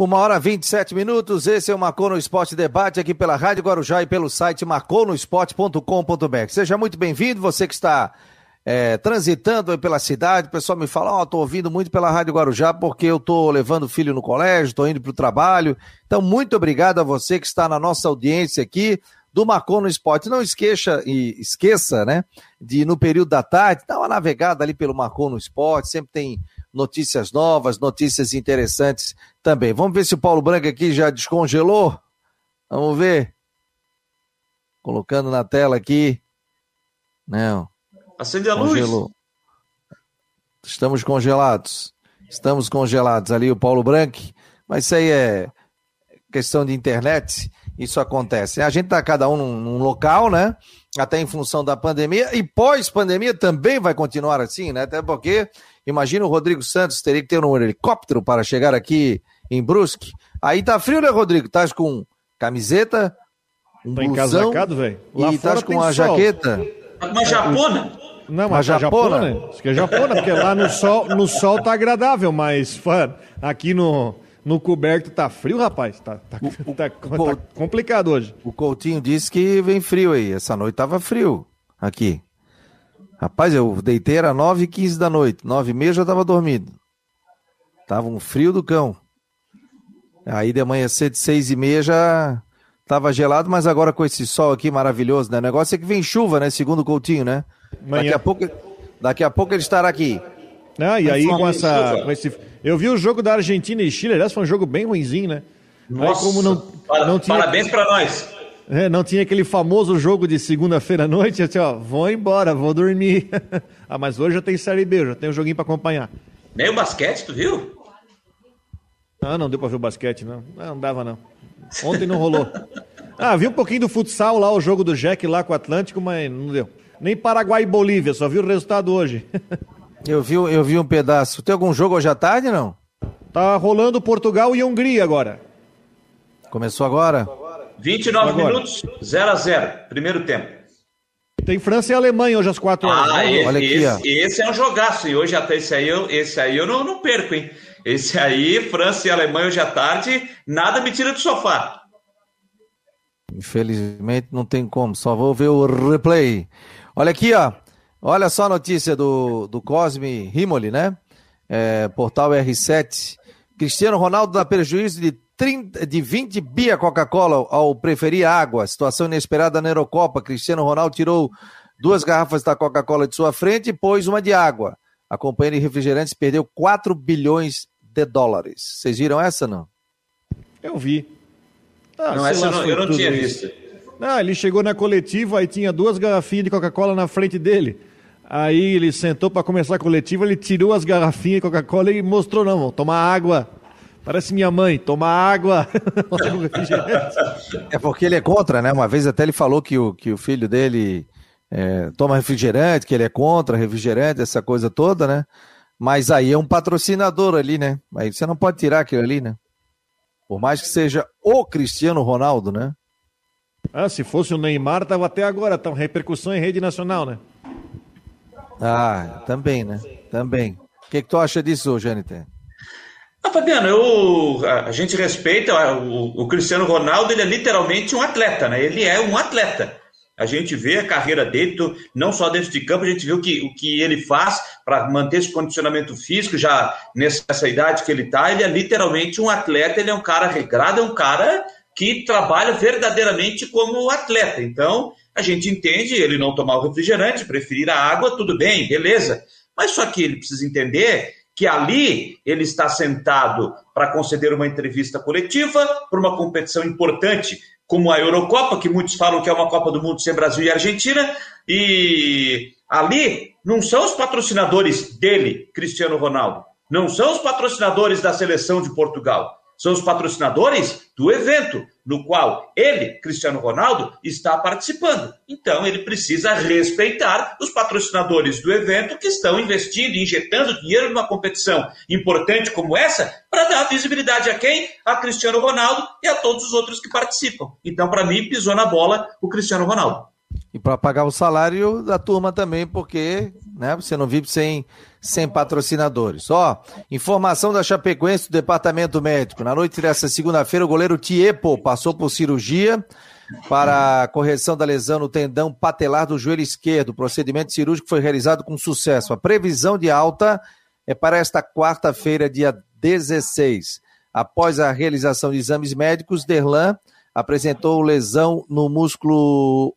Speaker 1: Uma hora vinte e sete minutos, esse é o Marcou no Esporte Debate aqui pela Rádio Guarujá e pelo site marconosport.com.br. Seja muito bem-vindo, você que está é, transitando pela cidade, o pessoal me fala, ó, oh, tô ouvindo muito pela Rádio Guarujá porque eu tô levando o filho no colégio, tô indo para o trabalho. Então, muito obrigado a você que está na nossa audiência aqui do Marcou no Esporte. Não esqueça, e esqueça, né, de no período da tarde, dar uma navegada ali pelo Marcou no Esporte, sempre tem notícias novas, notícias interessantes também. Vamos ver se o Paulo Branco aqui já descongelou. Vamos ver. Colocando na tela aqui. Não.
Speaker 2: Acende a Congelou. luz.
Speaker 1: Estamos congelados. Estamos congelados. Ali o Paulo Branco. Mas isso aí é questão de internet. Isso acontece. A gente tá cada um num, num local, né? Até em função da pandemia. E pós-pandemia também vai continuar assim, né? Até porque Imagina o Rodrigo Santos teria que ter um helicóptero para chegar aqui em Brusque. Aí tá frio, né, Rodrigo? Tá com camiseta,
Speaker 4: um tá encasacado, velho.
Speaker 1: E tá com uma jaqueta.
Speaker 2: Uma japona?
Speaker 4: Não, uma japona. japona. Isso que é japona, porque lá no sol, no sol tá agradável, mas fã, aqui no, no coberto tá frio, rapaz. Tá, tá, o, tá, o, tá complicado hoje.
Speaker 1: O Coutinho disse que vem frio aí. Essa noite tava frio aqui. Rapaz, eu deitei era 9 e 15 da noite. 9 e meia já tava dormindo. Tava um frio do cão. Aí de manhã cedo, 6 e meia já tava gelado, mas agora com esse sol aqui maravilhoso, né? O negócio é que vem chuva, né? Segundo o Coutinho, né? Manhã. Daqui a pouco, daqui a pouco ele estará aqui.
Speaker 4: Ah, e aí com essa, com esse... Eu vi o jogo da Argentina e Chile, aliás, foi um jogo bem ruimzinho, né?
Speaker 2: Nossa, aí, como não, não tinha... parabéns para nós.
Speaker 4: É, não tinha aquele famoso jogo de segunda-feira à noite, assim, ó, vou embora, vou dormir. [laughs] ah, mas hoje já tem Série B, já tem um joguinho para acompanhar.
Speaker 2: Nem o basquete, tu viu?
Speaker 4: Ah, não deu para ver o basquete, não. Não, não dava, não. Ontem não rolou. ah, vi um pouquinho do futsal lá, o jogo do Jack lá com o Atlântico, mas não deu. Nem Paraguai e Bolívia, só vi o resultado hoje. [laughs]
Speaker 1: eu, vi, eu vi um pedaço. Tem algum jogo hoje à tarde, não?
Speaker 4: Tá rolando Portugal e Hungria agora.
Speaker 1: Começou agora?
Speaker 2: 29 Agora. minutos, 0 a 0 primeiro tempo.
Speaker 4: Tem França e Alemanha hoje às 4 horas.
Speaker 2: Ah, esse, Olha aqui, esse, esse, é um jogaço. E hoje até esse aí eu, esse aí eu não, não perco, hein? Esse aí, França e Alemanha hoje à tarde, nada me tira do sofá.
Speaker 1: Infelizmente não tem como, só vou ver o replay. Olha aqui, ó. Olha só a notícia do, do Cosme Rimoli, né? É, portal R7. Cristiano Ronaldo dá prejuízo de 30, de 20 bia Coca-Cola ao preferir água. Situação inesperada na Eurocopa. Cristiano Ronaldo tirou duas garrafas da Coca-Cola de sua frente e pôs uma de água. A companhia de refrigerantes perdeu 4 bilhões de dólares. Vocês viram essa, não?
Speaker 4: Eu vi.
Speaker 2: Ah, não, essa não, eu não tinha isso. visto.
Speaker 4: Ah, ele chegou na coletiva e tinha duas garrafinhas de Coca-Cola na frente dele. Aí ele sentou para começar a coletiva, ele tirou as garrafinhas de Coca-Cola e mostrou, não, tomar água. Parece minha mãe, toma água. [laughs]
Speaker 1: é porque ele é contra, né? Uma vez até ele falou que o, que o filho dele é, toma refrigerante, que ele é contra refrigerante, essa coisa toda, né? Mas aí é um patrocinador ali, né? Aí você não pode tirar aquilo ali, né? Por mais que seja o Cristiano Ronaldo, né?
Speaker 4: Ah, se fosse o Neymar, tava até agora, tá repercussão em rede nacional, né?
Speaker 1: Ah, também, né? Também. O que, que tu acha disso, Jâniter?
Speaker 2: Ah, Fabiano, eu, a gente respeita o, o, Cristiano Ronaldo, ele é literalmente um atleta, né? Ele é um atleta. A gente vê a carreira dele, não só dentro de campo, a gente vê o que, o que ele faz para manter esse condicionamento físico já nessa idade que ele está. Ele é literalmente um atleta, ele é um cara regrado, é um cara que trabalha verdadeiramente como atleta. Então, a gente entende ele não tomar o refrigerante, preferir a água, tudo bem, beleza. Mas só que ele precisa entender que ali ele está sentado para conceder uma entrevista coletiva para uma competição importante como a Eurocopa, que muitos falam que é uma Copa do Mundo sem Brasil e Argentina, e ali não são os patrocinadores dele, Cristiano Ronaldo, não são os patrocinadores da seleção de Portugal, são os patrocinadores do evento, no qual ele, Cristiano Ronaldo, está participando. Então, ele precisa respeitar os patrocinadores do evento que estão investindo, injetando dinheiro numa competição importante como essa, para dar visibilidade a quem? A Cristiano Ronaldo e a todos os outros que participam. Então, para mim, pisou na bola o Cristiano Ronaldo.
Speaker 1: E para pagar o salário da turma também, porque né, você não vive sem sem patrocinadores. Ó, informação da Chapecoense do Departamento Médico. Na noite dessa segunda-feira, o goleiro Tiepo passou por cirurgia para correção da lesão no tendão patelar do joelho esquerdo. O procedimento cirúrgico foi realizado com sucesso. A previsão de alta é para esta quarta-feira, dia 16. Após a realização de exames médicos, Derlan apresentou lesão no músculo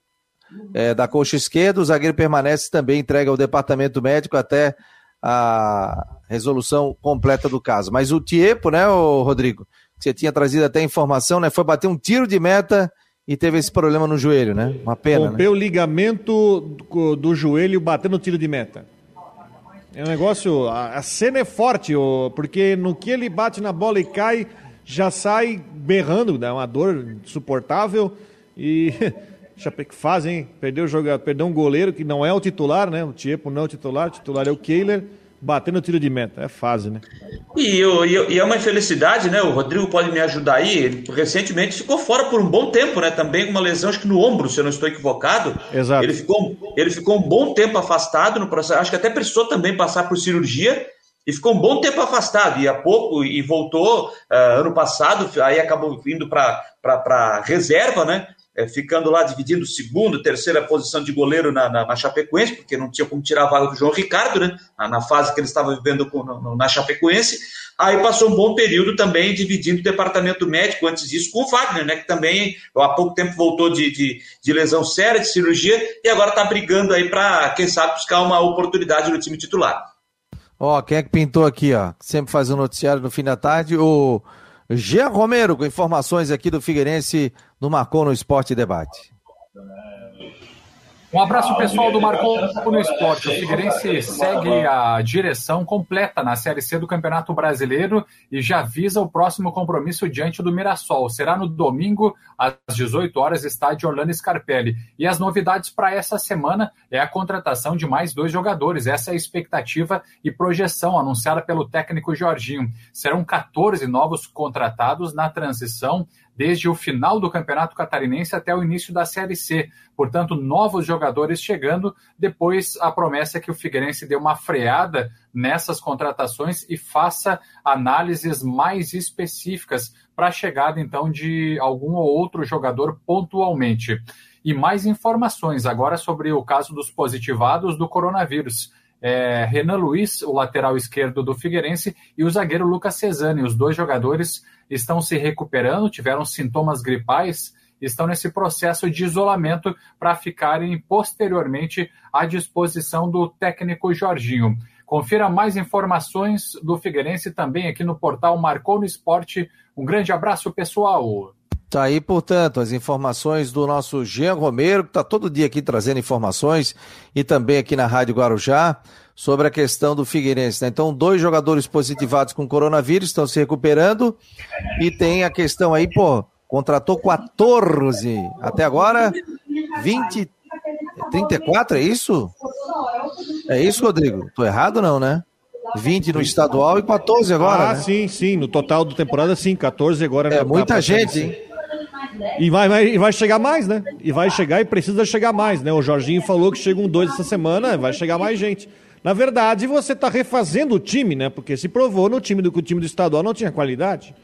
Speaker 1: é, da coxa esquerda. O zagueiro permanece também entregue ao departamento médico até a resolução completa do caso. Mas o Tiepo, né, Rodrigo, você tinha trazido até informação, né, foi bater um tiro de meta e teve esse problema no joelho, né? Uma pena.
Speaker 4: Rompeu
Speaker 1: né?
Speaker 4: o ligamento do, joelho batendo tiro de meta. É um negócio. A, a cena é forte, porque no que ele bate na bola e cai, já sai berrando, dá né? uma dor insuportável. E [laughs] Chapecoense faz, hein? Perdeu, joga, perdeu um goleiro que não é o titular, né? O Tiepo não é o titular, o titular é o Kehler, batendo o tiro de meta. É fase, né?
Speaker 2: E, e, e, é uma infelicidade, né? O Rodrigo pode me ajudar aí. Ele recentemente ficou fora por um bom tempo, né? Também com uma lesão, acho que no ombro, se eu não estou equivocado.
Speaker 4: Exato.
Speaker 2: Ele ficou, ele ficou um bom tempo afastado no processo. Acho que até precisou também passar por cirurgia e ficou um bom tempo afastado e há pouco e voltou uh, ano passado aí acabou vindo para reserva né é, ficando lá dividindo segundo, terceira posição de goleiro na, na, na, Chapecoense, porque não tinha como tirar a vaga do João Ricardo, né? Na, na fase que ele estava vivendo com, no, na Chapecoense. Aí passou um bom período também dividindo o departamento médico, antes disso, com o Wagner, né? Que também há pouco tempo voltou de, de, de lesão séria, de cirurgia, e agora está brigando aí para, quem sabe, buscar uma oportunidade no time titular.
Speaker 1: Ó, quem é que pintou aqui, ó? Sempre faz o um noticiário no fim da tarde, o Jean Romero, com informações aqui do Figueirense no Marcou no Esporte Debate.
Speaker 7: Um abraço pessoal do Marcou no Esporte. O Figueirense segue a direção completa na Série C do Campeonato Brasileiro e já visa o próximo compromisso diante do Mirassol. Será no domingo, às 18 horas, estádio Orlando Scarpelli. E as novidades para essa semana é a contratação de mais dois jogadores. Essa é a expectativa e projeção anunciada pelo técnico Jorginho. Serão 14 novos contratados na transição desde o final do Campeonato Catarinense até o início da Série C. Portanto, novos jogadores chegando. Depois, a promessa é que o Figueirense dê uma freada nessas contratações e faça análises mais específicas para a chegada, então, de algum ou outro jogador pontualmente. E mais informações agora sobre o caso dos positivados do coronavírus. É, Renan Luiz, o lateral esquerdo do Figueirense, e o zagueiro Lucas Cesani, os dois jogadores estão se recuperando, tiveram sintomas gripais, estão nesse processo de isolamento para ficarem posteriormente à disposição do técnico Jorginho. Confira mais informações do Figueirense também aqui no portal Marcou no Esporte. Um grande abraço, pessoal.
Speaker 1: Tá aí, portanto, as informações do nosso Jean Romero, que está todo dia aqui trazendo informações, e também aqui na Rádio Guarujá, sobre a questão do Figueirense. Né? Então, dois jogadores positivados com coronavírus estão se recuperando, e tem a questão aí, pô, contratou 14, até agora 20, 34, é isso? É isso, Rodrigo? Tô errado não, né? 20 no estadual e 14 agora. Ah, né?
Speaker 4: sim, sim. No total do temporada, sim. 14 agora.
Speaker 1: É muita gente, hein?
Speaker 4: E vai, vai, e vai chegar mais, né? E vai chegar e precisa chegar mais, né? O Jorginho falou que chegam dois essa semana, vai chegar mais gente. Na verdade, você está refazendo o time, né? Porque se provou no time do que o time do estadual não tinha qualidade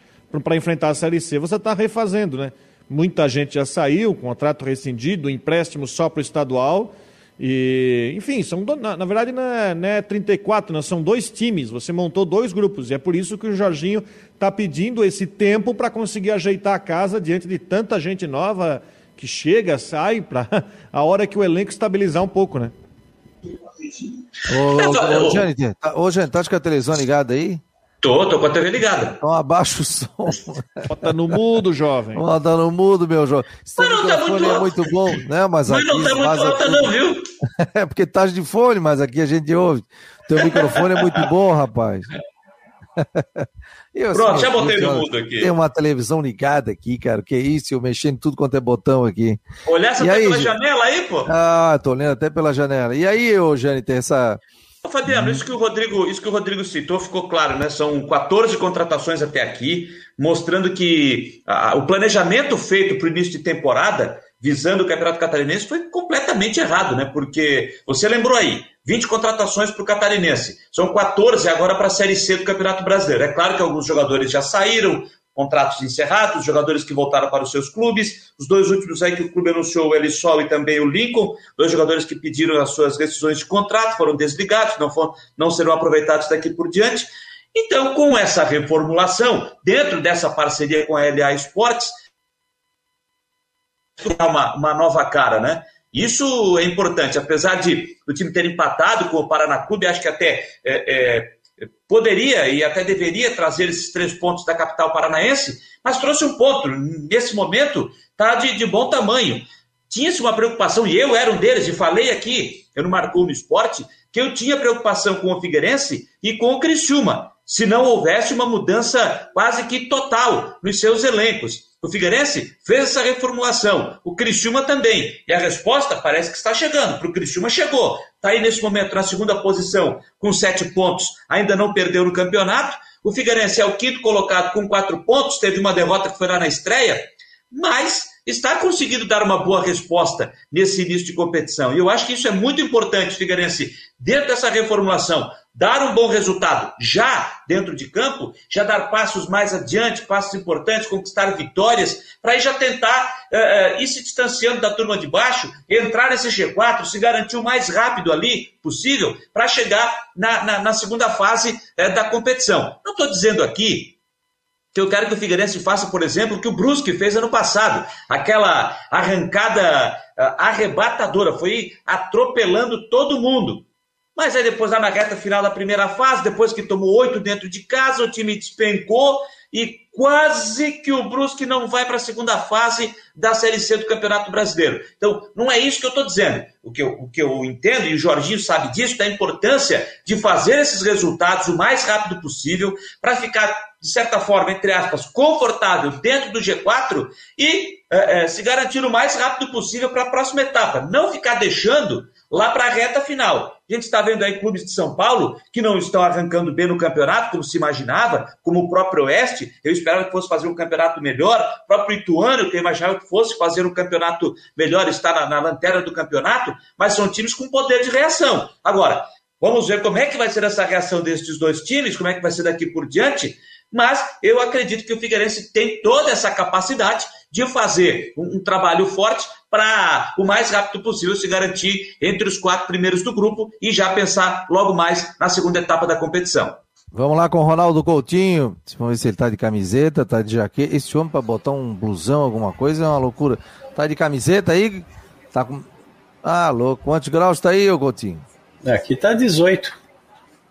Speaker 4: para enfrentar a Série C, você está refazendo, né? muita gente já saiu, contrato rescindido, empréstimo só para o estadual. E, enfim, são, na, na verdade não é, não é 34, não, são dois times. Você montou dois grupos. E é por isso que o Jorginho está pedindo esse tempo para conseguir ajeitar a casa diante de tanta gente nova que chega, sai, para [laughs] a hora que o elenco estabilizar um pouco, né?
Speaker 1: Ô, [laughs] ô, ô, tá, ô, tá com a televisão ligada aí?
Speaker 2: Tô, tô com a TV ligada.
Speaker 1: Então abaixa o som.
Speaker 4: Bota no mudo, jovem.
Speaker 1: Bota no mudo, meu jovem. Esse
Speaker 2: Mas não tá muito
Speaker 1: é muito bom, né? Mas,
Speaker 2: mas não tá muito alta aqui... não, viu? [laughs]
Speaker 1: É porque tá de fone, mas aqui a gente ouve. Teu microfone é muito bom, rapaz.
Speaker 2: Eu, Pronto, assim, já botei no mudo aqui.
Speaker 1: Tem uma televisão ligada aqui, cara. Que isso, eu mexendo tudo quanto é botão aqui.
Speaker 2: Olhasse até aí, pela janela aí, pô?
Speaker 1: Ah, tô olhando até pela janela. E aí, ô, Jane, tem essa
Speaker 2: Fabiano, isso que o Rodrigo, isso que o Rodrigo citou ficou claro, né? São 14 contratações até aqui, mostrando que a, o planejamento feito para o início de temporada, visando o Campeonato Catarinense, foi completamente errado, né? Porque você lembrou aí, 20 contratações para o Catarinense, são 14 agora para a Série C do Campeonato Brasileiro. É claro que alguns jogadores já saíram, contratos encerrados, jogadores que voltaram para os seus clubes. Os dois últimos aí que o clube anunciou, o Elisol e também o Lincoln, dois jogadores que pediram as suas rescisões de contrato, foram desligados, não, foram, não serão aproveitados daqui por diante. Então, com essa reformulação, dentro dessa parceria com a LA Esportes, uma, uma nova cara, né? Isso é importante, apesar de o time ter empatado com o Paraná Clube, acho que até é, é, poderia e até deveria trazer esses três pontos da capital paranaense, mas trouxe um ponto. Nesse momento, está de, de bom tamanho. Tinha-se uma preocupação, e eu era um deles, e falei aqui, eu não marcou no esporte, que eu tinha preocupação com o Figueirense e com o Criciúma, se não houvesse uma mudança quase que total nos seus elencos. O Figueirense fez essa reformulação, o Criciúma também. E a resposta parece que está chegando. Para o Criciúma chegou. Está aí nesse momento na segunda posição com sete pontos, ainda não perdeu no campeonato. O Figueirense é o quinto colocado com quatro pontos, teve uma derrota que foi lá na estreia, mas está conseguindo dar uma boa resposta nesse início de competição. E eu acho que isso é muito importante, Figueirense, dentro dessa reformulação, dar um bom resultado já dentro de campo, já dar passos mais adiante, passos importantes, conquistar vitórias, para aí já tentar uh, ir se distanciando da turma de baixo, entrar nesse G4, se garantir o mais rápido ali possível, para chegar na, na, na, segunda fase uh, da competição. Não estou dizendo aqui que eu quero que o Figueirense faça, por exemplo, o que o Brusque fez ano passado, aquela arrancada arrebatadora, foi atropelando todo mundo. Mas aí depois, lá na reta final da primeira fase, depois que tomou oito dentro de casa, o time despencou e quase que o Brusque não vai para a segunda fase da Série C do Campeonato Brasileiro. Então, não é isso que eu estou dizendo. O que eu, o que eu entendo, e o Jorginho sabe disso, da importância de fazer esses resultados o mais rápido possível para ficar, de certa forma, entre aspas, confortável dentro do G4 e é, é, se garantir o mais rápido possível para a próxima etapa. Não ficar deixando lá para a reta final. A gente está vendo aí clubes de São Paulo que não estão arrancando bem no campeonato, como se imaginava, como o próprio Oeste. Eu esperava que fosse fazer um campeonato melhor. O próprio Ituano, que eu imaginava que fosse fazer um campeonato melhor, está na, na lanterna do campeonato, mas são times com poder de reação. Agora, vamos ver como é que vai ser essa reação destes dois times, como é que vai ser daqui por diante. Mas eu acredito que o Figueirense tem toda essa capacidade de fazer um, um trabalho forte para o mais rápido possível se garantir entre os quatro primeiros do grupo e já pensar logo mais na segunda etapa da competição.
Speaker 1: Vamos lá com o Ronaldo Coutinho. Vamos ver se ele tá de camiseta, tá de jaqueta. Esse homem para botar um blusão, alguma coisa, é uma loucura. Tá de camiseta aí? Tá com. Ah, louco. Quantos graus tá aí, ô Coutinho?
Speaker 8: Aqui tá 18.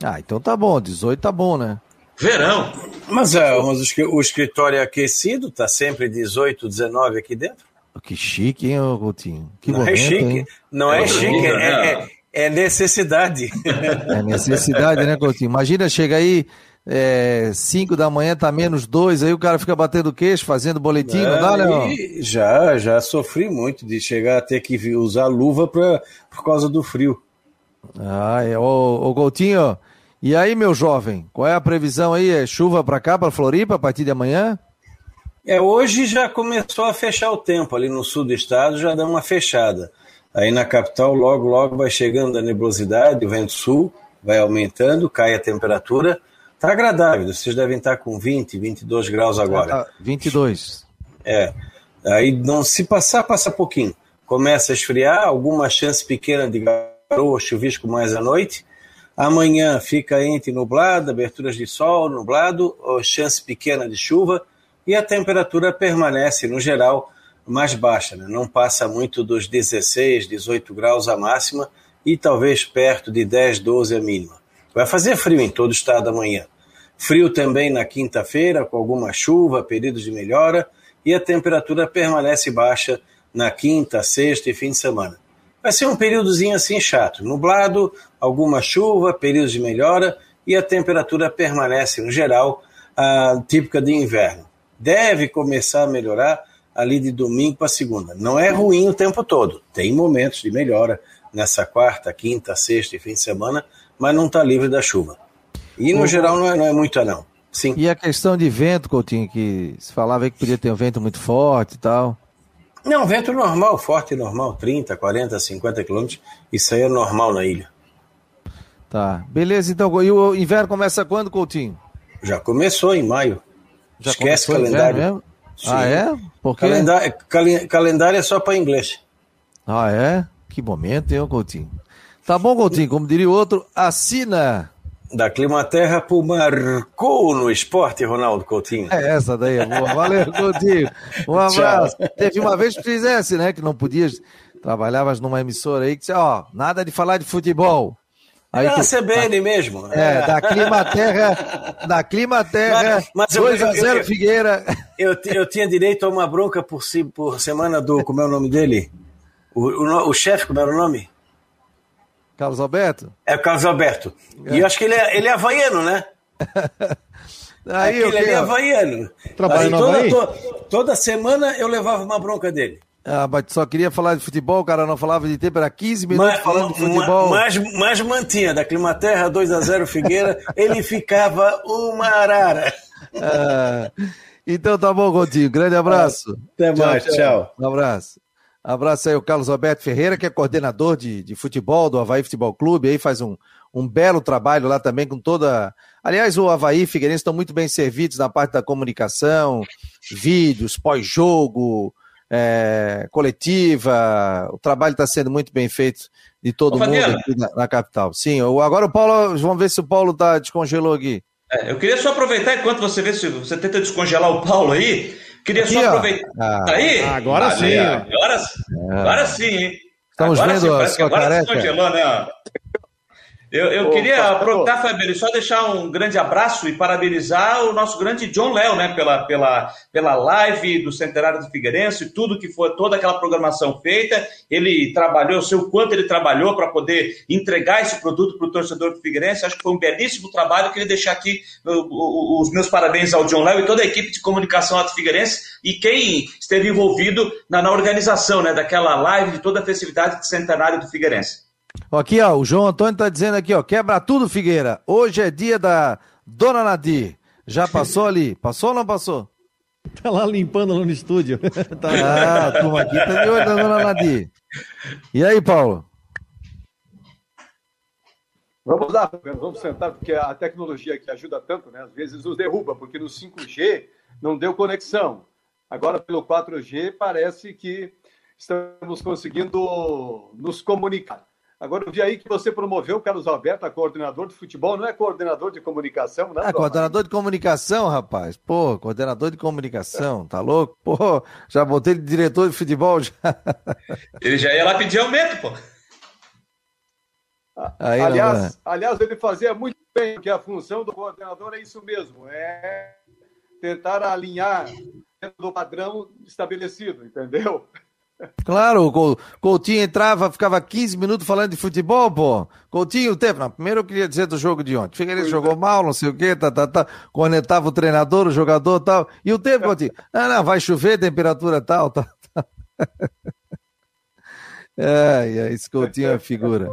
Speaker 1: Ah, então tá bom. 18 tá bom, né?
Speaker 2: Verão.
Speaker 8: Mas, é, mas o escritório é aquecido, tá sempre 18, 19 aqui dentro.
Speaker 1: Que chique, hein, Coutinho? Que
Speaker 8: não é
Speaker 1: momento,
Speaker 8: é chique,
Speaker 1: hein?
Speaker 8: não é, é chique, é, é, é, necessidade.
Speaker 1: É necessidade, né, Coutinho? Imagina, chega aí, 5 é, da manhã, tá menos 2, aí o cara fica batendo queixo, fazendo boletim, não dá, Leão?
Speaker 8: Já, já sofri muito de chegar a ter que usar luva pra, por causa do frio.
Speaker 1: Ah, é. Ô, ô Coutinho, e aí, meu jovem, qual é a previsão aí? É chuva pra cá, pra Floripa, a partir de amanhã?
Speaker 8: É, hoje já começou a fechar o tempo ali no sul do estado, já dá uma fechada. Aí na capital, logo, logo vai chegando a nebulosidade, o vento sul vai aumentando, cai a temperatura. Tá agradável, vocês devem estar com 20, 22 graus agora.
Speaker 1: Ah, 22.
Speaker 8: É. Aí não se passar, passa pouquinho. Começa a esfriar, alguma chance pequena de garoa, chuvisco mais à noite. Amanhã fica entre nublado, aberturas de sol, nublado, chance pequena de chuva e a temperatura permanece, no geral, mais baixa, né? não passa muito dos 16, 18 graus a máxima e talvez perto de 10, 12 a mínima. Vai fazer frio em todo o estado amanhã. Frio também na quinta-feira, com alguma chuva, períodos de melhora, e a temperatura permanece baixa na quinta, sexta e fim de semana. Vai ser um períodozinho assim chato, nublado, alguma chuva, períodos de melhora, e a temperatura permanece, no geral, a típica de inverno. Deve começar a melhorar ali de domingo para segunda. Não é ruim o tempo todo, tem momentos de melhora nessa quarta, quinta, sexta e fim de semana, mas não está livre da chuva. E no geral não é, não é muito não. Sim.
Speaker 1: E a questão de vento, Coutinho, que se falava que podia ter um vento muito forte e tal.
Speaker 8: Não, vento normal, forte normal, 30, 40, 50 quilômetros, isso aí é normal na ilha.
Speaker 1: Tá, beleza, então, e o inverno começa quando, Coutinho?
Speaker 8: Já começou em maio. Já Esquece calendário. Mesmo?
Speaker 1: Ah, é?
Speaker 8: Por quê? Calendário, calendário é só para inglês.
Speaker 1: Ah, é? Que momento, hein, Coutinho? Tá bom, Coutinho, como diria o outro, assina.
Speaker 8: Da Climaterra pro Marcou no esporte, Ronaldo Coutinho.
Speaker 1: É essa daí, boa. Valeu, [laughs] Coutinho. Um abraço. Teve uma vez que fizesse, né? Que não podias. Trabalhavas numa emissora aí que disse, ó, nada de falar de futebol.
Speaker 8: Aí é a CBN mesmo.
Speaker 1: É, da Clima Terra, da Clima Terra, 2x0 Figueira.
Speaker 8: Eu, eu tinha direito a uma bronca por, por semana do, como é o nome dele? O, o, o chefe, como era o nome?
Speaker 1: Carlos Alberto?
Speaker 8: É o Carlos Alberto. É. E eu acho que ele é, ele é havaiano, né? [laughs] Aí, Aquele ali é havaiano. Trabalha toda, toda, toda semana eu levava uma bronca dele.
Speaker 1: Ah, mas só queria falar de futebol, o cara não falava de tempo, era 15 minutos mas, falando de futebol.
Speaker 8: Mas, mas mantinha, da Climaterra 2x0 Figueira, [laughs] ele ficava uma arara.
Speaker 1: Ah, então tá bom, Godinho. Grande abraço.
Speaker 8: Até mais, tchau. tchau.
Speaker 1: Um abraço. Abraço aí o Carlos Alberto Ferreira, que é coordenador de, de futebol do Havaí Futebol Clube, aí faz um, um belo trabalho lá também com toda. Aliás, o Havaí e Figueirense estão muito bem servidos na parte da comunicação, vídeos, pós-jogo, é, coletiva, o trabalho está sendo muito bem feito de todo Ô, mundo aqui na, na, capital. Sim, agora o Paulo, vamos ver se o Paulo tá, descongelou aqui.
Speaker 2: É, eu queria só aproveitar enquanto você vê se você tenta descongelar o Paulo aí. Queria aqui, só aproveitar. Ah,
Speaker 1: tá aí?
Speaker 4: Agora ah, sim.
Speaker 2: Agora, agora sim, hein?
Speaker 1: Estamos agora vendo sim, a sua agora careca.
Speaker 2: descongelou, né? Eu, eu queria aproveitar, Fabio, só deixar um grande abraço e parabenizar o nosso grande John Léo, né, pela, pela, pela live do Centenário do Figueirense, tudo que foi, toda aquela programação feita. Ele trabalhou, eu sei o quanto ele trabalhou para poder entregar esse produto para o torcedor do Figueirense. Acho que foi um belíssimo trabalho. Eu queria deixar aqui os meus parabéns ao John Léo e toda a equipe de comunicação do Figueirense e quem esteve envolvido na, na organização né, daquela live, de toda a festividade do Centenário do Figueirense.
Speaker 1: Aqui, ó, o João Antônio tá dizendo aqui, ó, quebra tudo, Figueira. Hoje é dia da Dona Nadir. Já passou ali? Passou ou não passou?
Speaker 4: Tá lá limpando lá no estúdio. [laughs]
Speaker 1: tá... Ah, a turma aqui tá de olho da Dona Nadir. E aí, Paulo?
Speaker 3: Vamos lá, vamos sentar, porque a tecnologia aqui ajuda tanto, né? Às vezes nos derruba, porque no 5G não deu conexão. Agora, pelo 4G, parece que estamos conseguindo nos comunicar. Agora eu vi aí que você promoveu o Carlos Alberto a coordenador de futebol, não é coordenador de comunicação, não?
Speaker 1: É, coordenador de comunicação, rapaz. Pô, coordenador de comunicação, tá louco? Pô, já botei ele de diretor de futebol já. [laughs]
Speaker 2: Ele já ia lá pedir aumento, pô.
Speaker 3: Aí, aliás, não, aliás, ele fazia muito bem, porque a função do coordenador é isso mesmo, é tentar alinhar dentro do padrão estabelecido, entendeu?
Speaker 1: Claro, o Coutinho entrava, ficava 15 minutos falando de futebol, pô. Coutinho, o tempo. Não, primeiro eu queria dizer do jogo de ontem. Figueiredo jogou é. mal, não sei o quê, tá, tá, tá. Conectava o treinador, o jogador tal. E o tempo, Coutinho? [laughs] Não, não, vai chover, temperatura tal, tal, tal. É, é, esse Coutinho é figura.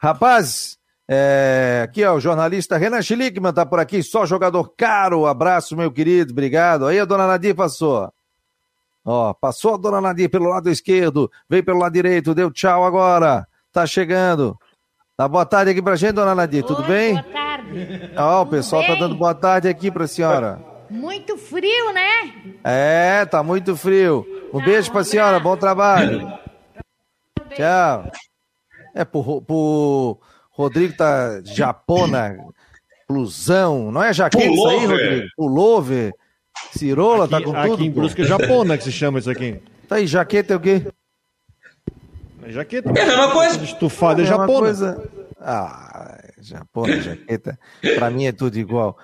Speaker 1: Rapaz, é, aqui ó, o jornalista Renan Schlickman tá por aqui, só jogador caro. Abraço, meu querido, obrigado. Aí a dona Nadir passou. Ó, passou a dona Nadir pelo lado esquerdo, veio pelo lado direito, deu tchau agora. Tá chegando. Tá boa tarde aqui pra gente, dona Nadir, tudo Oi, bem?
Speaker 9: Boa tarde.
Speaker 1: Ó, o pessoal tá bem? tá dando boa tarde aqui pra senhora.
Speaker 9: Muito frio, né?
Speaker 1: É, tá muito frio. Um Não, beijo pra senhora, bom trabalho. Tchau. É, pro, pro Rodrigo tá japona, blusão. Não é jaqueta isso aí, Rodrigo? Pullover. Cirola, tá aqui, tá com tudo?
Speaker 4: Aqui em Brusque é japona que se chama isso aqui.
Speaker 1: Tá aí, jaqueta é o quê?
Speaker 4: É jaqueta.
Speaker 2: É a mesma coisa.
Speaker 4: Estufada é, é japona. Coisa...
Speaker 1: Ah, japona, jaqueta. pra mim é tudo igual.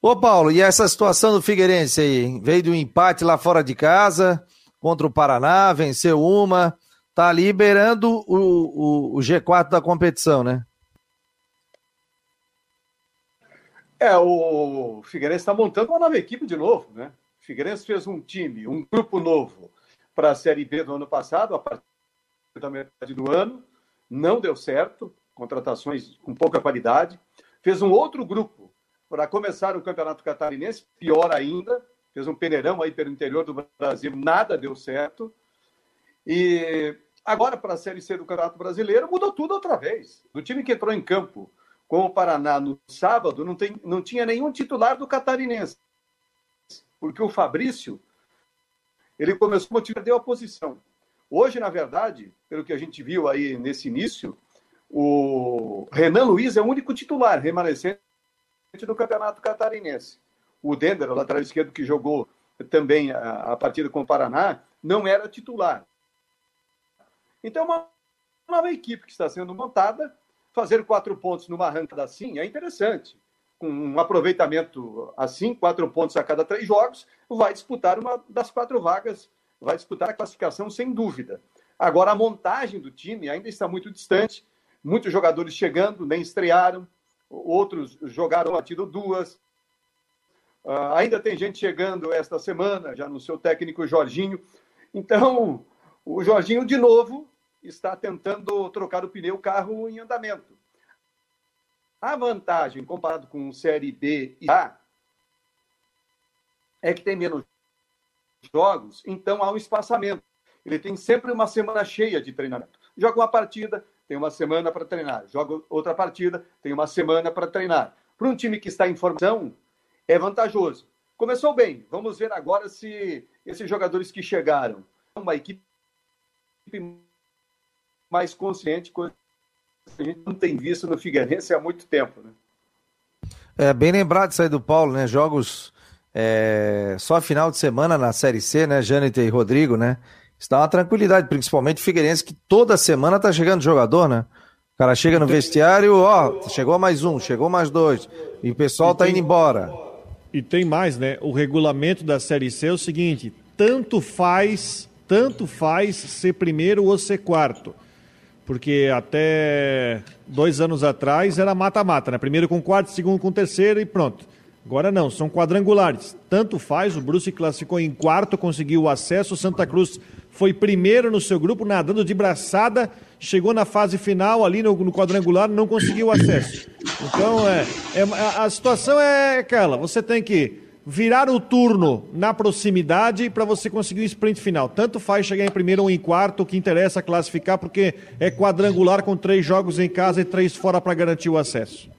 Speaker 1: Ô Paulo, e essa situação do Figueirense aí? Veio de um empate lá fora de casa contra o Paraná, venceu uma, tá liberando o, o, o G4 da competição, né?
Speaker 3: É, o Figueirense está montando uma nova equipe de novo, né? O Figueirense fez um time, um grupo novo para a Série B do ano passado, a partir da metade do ano, não deu certo, contratações com pouca qualidade. Fez um outro grupo para começar o Campeonato Catarinense, pior ainda, fez um peneirão aí pelo interior do Brasil, nada deu certo. E agora, para a Série C do Campeonato Brasileiro, mudou tudo outra vez. Do time que entrou em campo com o Paraná no sábado, não, tem, não tinha nenhum titular do Catarinense. Porque o Fabrício, ele começou a perder a posição. Hoje, na verdade, pelo que a gente viu aí nesse início, o Renan Luiz é o único titular remanescente do Campeonato Catarinense. O Dender, o lateral esquerdo que jogou também a, a partida com o Paraná, não era titular. Então, uma nova equipe que está sendo montada. Fazer quatro pontos numa arrancada assim é interessante. Com um aproveitamento assim, quatro pontos a cada três jogos, vai disputar uma das quatro vagas, vai disputar a classificação sem dúvida. Agora, a montagem do time ainda está muito distante. Muitos jogadores chegando, nem estrearam outros jogaram batido duas. Uh, ainda tem gente chegando esta semana, já no seu técnico Jorginho. Então, o Jorginho, de novo, está tentando trocar o pneu carro em andamento. A vantagem, comparado com Série B e A, é que tem menos jogos, então há um espaçamento. Ele tem sempre uma semana cheia de treinamento. Joga uma partida, tem uma semana para treinar. Joga outra partida, tem uma semana para treinar. Para um time que está em formação, é vantajoso. Começou bem. Vamos ver agora se esses jogadores que chegaram, uma equipe mais consciente, coisa que a gente não tem visto no Figueirense há muito tempo. Né?
Speaker 1: É bem lembrado isso aí do Paulo, né? Jogos é, só final de semana na Série C, né? Jâniter e Rodrigo, né? está uma tranquilidade, principalmente o Figueirense, que toda semana tá chegando jogador, né? O cara chega no vestiário, ó, chegou mais um, chegou mais dois, e o pessoal e tá tem... indo embora.
Speaker 4: E tem mais, né? O regulamento da Série C é o seguinte: tanto faz, tanto faz ser primeiro ou ser quarto. Porque até dois anos atrás era mata-mata, né? Primeiro com quarto, segundo com terceiro e pronto. Agora não, são quadrangulares. Tanto faz, o Bruce classificou em quarto, conseguiu o acesso, o Santa Cruz foi primeiro no seu grupo, nadando de braçada, chegou na fase final ali no, no quadrangular, não conseguiu acesso. Então, é, é, a situação é aquela: você tem que virar o turno na proximidade para você conseguir o sprint final. Tanto faz chegar em primeiro ou em quarto, o que interessa é classificar, porque é quadrangular com três jogos em casa e três fora para garantir o acesso.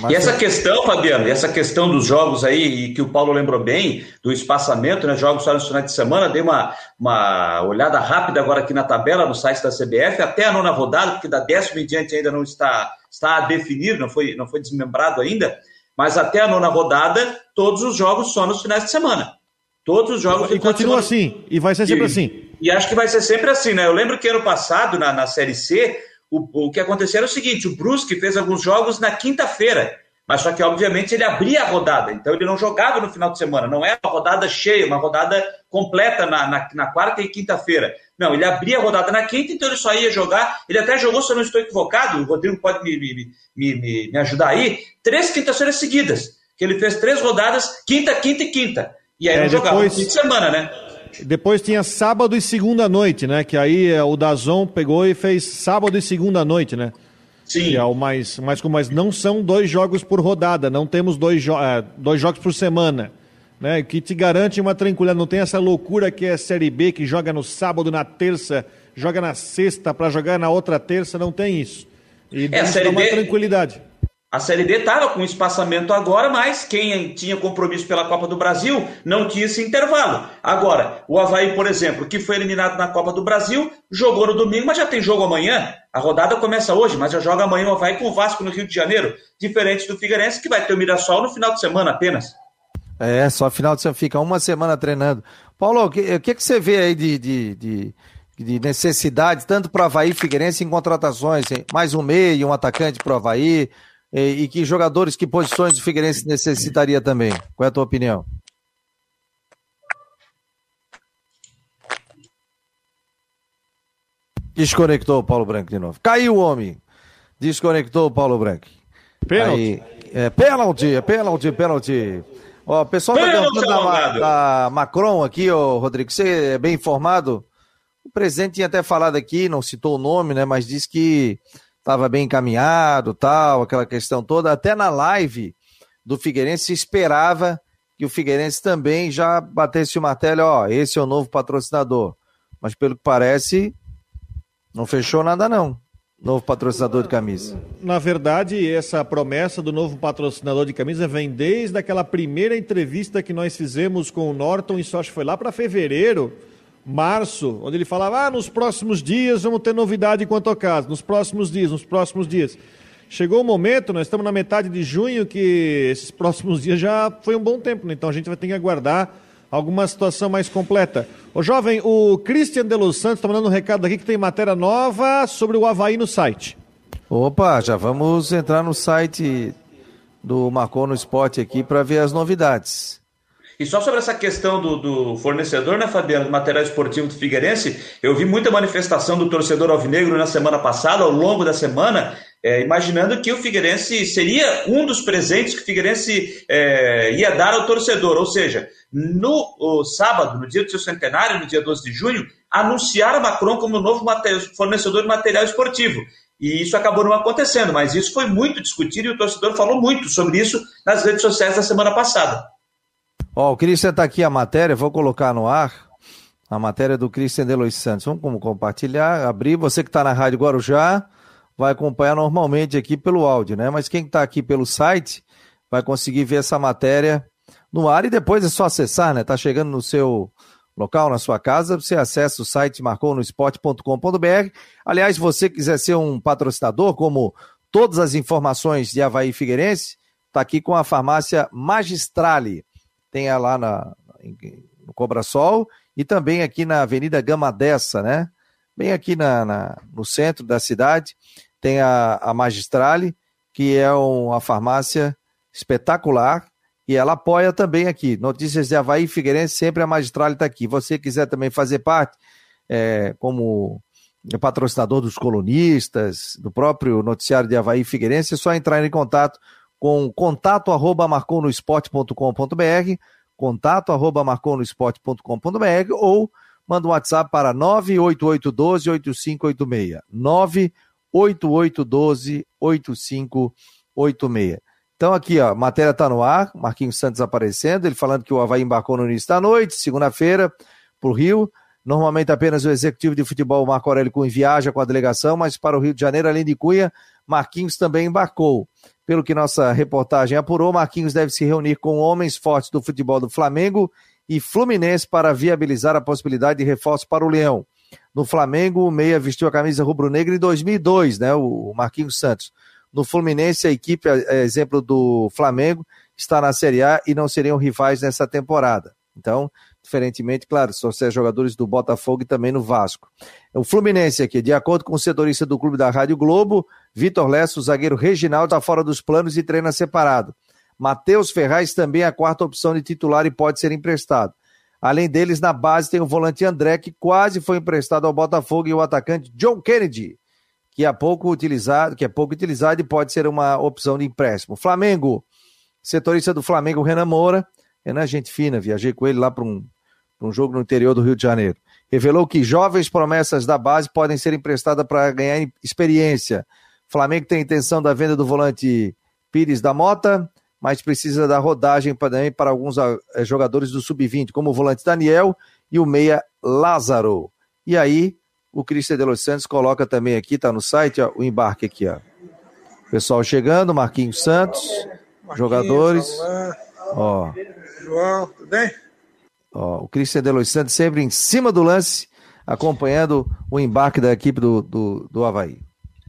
Speaker 2: Mas... E essa questão, Fabiano, essa questão dos jogos aí, e que o Paulo lembrou bem, do espaçamento, né? Jogos só nos finais de semana, dei uma, uma olhada rápida agora aqui na tabela, no site da CBF, até a nona rodada, porque da décima em diante ainda não está, está a definir, não foi, não foi desmembrado ainda, mas até a nona rodada, todos os jogos só nos finais de semana. Todos os jogos.
Speaker 4: E continua assim, e vai ser sempre e, assim.
Speaker 2: E acho que vai ser sempre assim, né? Eu lembro que ano passado, na, na Série C, o, o que aconteceu era o seguinte: o Brusque fez alguns jogos na quinta-feira, mas só que, obviamente, ele abria a rodada, então ele não jogava no final de semana, não era uma rodada cheia, uma rodada completa na, na, na quarta e quinta-feira. Não, ele abria a rodada na quinta, então ele só ia jogar. Ele até jogou, se eu não estou equivocado, o Rodrigo pode me, me, me, me ajudar aí, três quintas-feiras seguidas. Que ele fez três rodadas, quinta, quinta e quinta. E aí é, não jogava depois... fim de semana, né?
Speaker 4: Depois tinha sábado e segunda noite, né? Que aí é, o Dazon pegou e fez sábado e segunda noite, né?
Speaker 2: Sim.
Speaker 4: Que é o mais, mais mas não são dois jogos por rodada, não temos dois, jo é, dois jogos por semana. Né, que te garante uma tranquilidade, não tem essa loucura que é a Série B, que joga no sábado, na terça, joga na sexta para jogar na outra terça, não tem isso. E é,
Speaker 2: a série
Speaker 4: uma
Speaker 2: B,
Speaker 4: tranquilidade.
Speaker 2: A Série D estava com espaçamento agora, mas quem tinha compromisso pela Copa do Brasil não tinha esse intervalo. Agora, o Havaí, por exemplo, que foi eliminado na Copa do Brasil, jogou no domingo, mas já tem jogo amanhã. A rodada começa hoje, mas já joga amanhã o Havaí com o Vasco no Rio de Janeiro. Diferente do Figueirense, que vai ter o Mirassol no final de semana apenas.
Speaker 1: É, só final de semana, fica uma semana treinando. Paulo, o que, que, que você vê aí de, de, de, de necessidade, tanto para Havaí e Figueirense em contratações? Hein? Mais um meio, um atacante para o Havaí, e, e que jogadores, que posições o Figueirense necessitaria também? Qual é a tua opinião? Desconectou o Paulo Branco de novo. Caiu o homem. Desconectou o Paulo Branco. Pênalti. é, pênalti, é pênalti, pênalti. Ó, o pessoal tá perguntando da, da, Macron aqui, ó, Rodrigo, você é bem informado? O presidente tinha até falado aqui, não citou o nome, né, mas disse que estava bem encaminhado, tal, aquela questão toda. Até na live do Figueirense se esperava que o Figueirense também já batesse o martelo, ó, esse é o novo patrocinador. Mas pelo que parece, não fechou nada não. Novo patrocinador de camisa.
Speaker 4: Na verdade, essa promessa do novo patrocinador de camisa vem desde aquela primeira entrevista que nós fizemos com o Norton, isso acho que foi lá para fevereiro, março, onde ele falava: ah, nos próximos dias vamos ter novidade quanto ao caso, nos próximos dias, nos próximos dias. Chegou o momento, nós estamos na metade de junho, que esses próximos dias já foi um bom tempo, né? então a gente vai ter que aguardar alguma situação mais completa. Ô jovem, o Christian de Los Santos está mandando um recado aqui que tem matéria nova sobre o Havaí no site.
Speaker 1: Opa, já vamos entrar no site do Marcou no Esporte aqui para ver as novidades.
Speaker 2: E só sobre essa questão do, do, fornecedor, né, Fabiano, do material esportivo do Figueirense, eu vi muita manifestação do torcedor alvinegro na semana passada, ao longo da semana, é, imaginando que o Figueirense seria um dos presentes que o Figueirense é, ia dar ao torcedor. Ou seja, no sábado, no dia do seu centenário, no dia 12 de junho, anunciar a Macron como novo fornecedor de material esportivo. E isso acabou não acontecendo, mas isso foi muito discutido e o torcedor falou muito sobre isso nas redes sociais da semana passada.
Speaker 1: Ó, oh, o Cristian está aqui a matéria, vou colocar no ar a matéria do Cristian Delois Santos. Vamos compartilhar, abrir. Você que está na Rádio Guarujá vai acompanhar normalmente aqui pelo áudio, né? Mas quem está aqui pelo site vai conseguir ver essa matéria no ar e depois é só acessar, né? Tá chegando no seu local, na sua casa, você acessa o site marconosport.com.br. Aliás, se você quiser ser um patrocinador, como todas as informações de Havaí Figueirense, está aqui com a farmácia Magistrale tem lá na, no Cobra Sol e também aqui na Avenida Gama Dessa, né? Bem aqui na, na, no centro da cidade, tem a, a Magistrale, que é uma farmácia espetacular, e ela apoia também aqui. Notícias de Havaí Figueirense, sempre a Magistrale está aqui. Você quiser também fazer parte, é, como patrocinador dos colunistas, do próprio noticiário de Havaí Figueirense, é só entrar em contato com contato arroba marconosport.com.br, contato arroba marconosport.com.br ou manda um WhatsApp para 98812-8586. 98812-8586. Então aqui, ó, a matéria está no ar, Marquinhos Santos aparecendo, ele falando que o Havaí embarcou no início da noite, segunda-feira, para o Rio. Normalmente apenas o executivo de futebol Marco Aurélio Cunha viaja com a delegação, mas para o Rio de Janeiro, além de Cunha, Marquinhos também embarcou. Pelo que nossa reportagem apurou, Marquinhos deve se reunir com homens fortes do futebol do Flamengo e Fluminense para viabilizar a possibilidade de reforço para o Leão. No Flamengo, o Meia vestiu a camisa rubro-negra em 2002, né, o Marquinhos Santos. No Fluminense, a equipe, exemplo do Flamengo, está na Série A e não seriam rivais nessa temporada. Então, diferentemente, claro, são ser jogadores do Botafogo e também no Vasco. O Fluminense aqui, de acordo com o setorista do clube da Rádio Globo, Vitor Lessa, o zagueiro Reginaldo, está fora dos planos e treina separado. Matheus Ferraz também é a quarta opção de titular e pode ser emprestado. Além deles, na base tem o volante André, que quase foi emprestado ao Botafogo, e o atacante John Kennedy, que é pouco utilizado, que é pouco utilizado e pode ser uma opção de empréstimo. Flamengo, setorista do Flamengo, Renan Moura, Renan, gente fina, viajei com ele lá para um um jogo no interior do Rio de Janeiro. Revelou que jovens promessas da base podem ser emprestadas para ganhar experiência. Flamengo tem intenção da venda do volante Pires da Mota, mas precisa da rodagem também para alguns eh, jogadores do sub-20, como o volante Daniel e o meia Lázaro. E aí, o Cristian de Los Santos coloca também aqui, está no site, ó, o embarque aqui, ó. Pessoal chegando, Marquinhos Santos, Marquinhos, jogadores. Ó.
Speaker 5: João, tudo bem?
Speaker 1: Ó, o Cristian Delois Santos sempre em cima do lance, acompanhando o embarque da equipe do, do, do Havaí.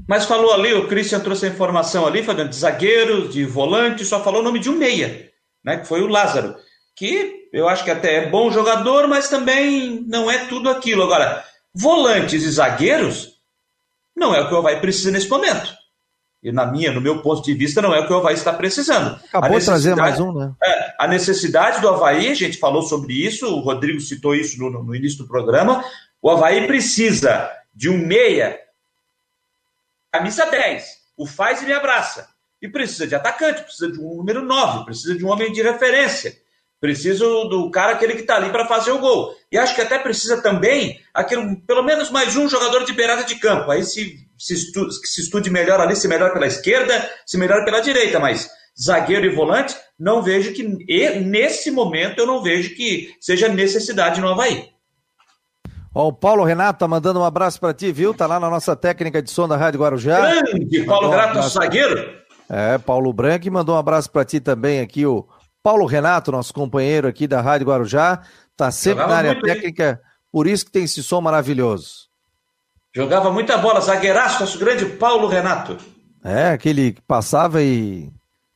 Speaker 2: Mas falou ali, o Christian trouxe a informação ali, falando de zagueiro, de volante, só falou o nome de um meia, né? Que foi o Lázaro. Que eu acho que até é bom jogador, mas também não é tudo aquilo. Agora, volantes e zagueiros não é o que o Havaí precisa nesse momento. E na minha, no meu ponto de vista, não é o que o Havaí está precisando.
Speaker 1: Acabou de trazer mais um, né?
Speaker 2: É, a necessidade do Havaí, a gente falou sobre isso, o Rodrigo citou isso no, no início do programa. O Havaí precisa de um meia camisa 10, o faz e me abraça. E precisa de atacante, precisa de um número 9, precisa de um homem de referência. Precisa do cara aquele que está ali para fazer o gol. E acho que até precisa também aquele, pelo menos mais um jogador de beirada de campo. Aí se, se, estude, se estude melhor ali, se melhor pela esquerda, se melhor pela direita. Mas zagueiro e volante, não vejo que, e, nesse momento, eu não vejo que seja necessidade no Havaí.
Speaker 1: Ó, o Paulo Renato tá mandando um abraço para ti, viu? Tá lá na nossa técnica de som da Rádio Guarujá.
Speaker 2: Grande Paulo um zagueiro.
Speaker 1: É, Paulo Branco mandou um abraço para ti também aqui, o Paulo Renato, nosso companheiro aqui da Rádio Guarujá. Tá sempre Jogava na área técnica, aí. por isso que tem esse som maravilhoso.
Speaker 2: Jogava muita bola, zagueiraço, nosso grande Paulo Renato.
Speaker 1: É, aquele que passava e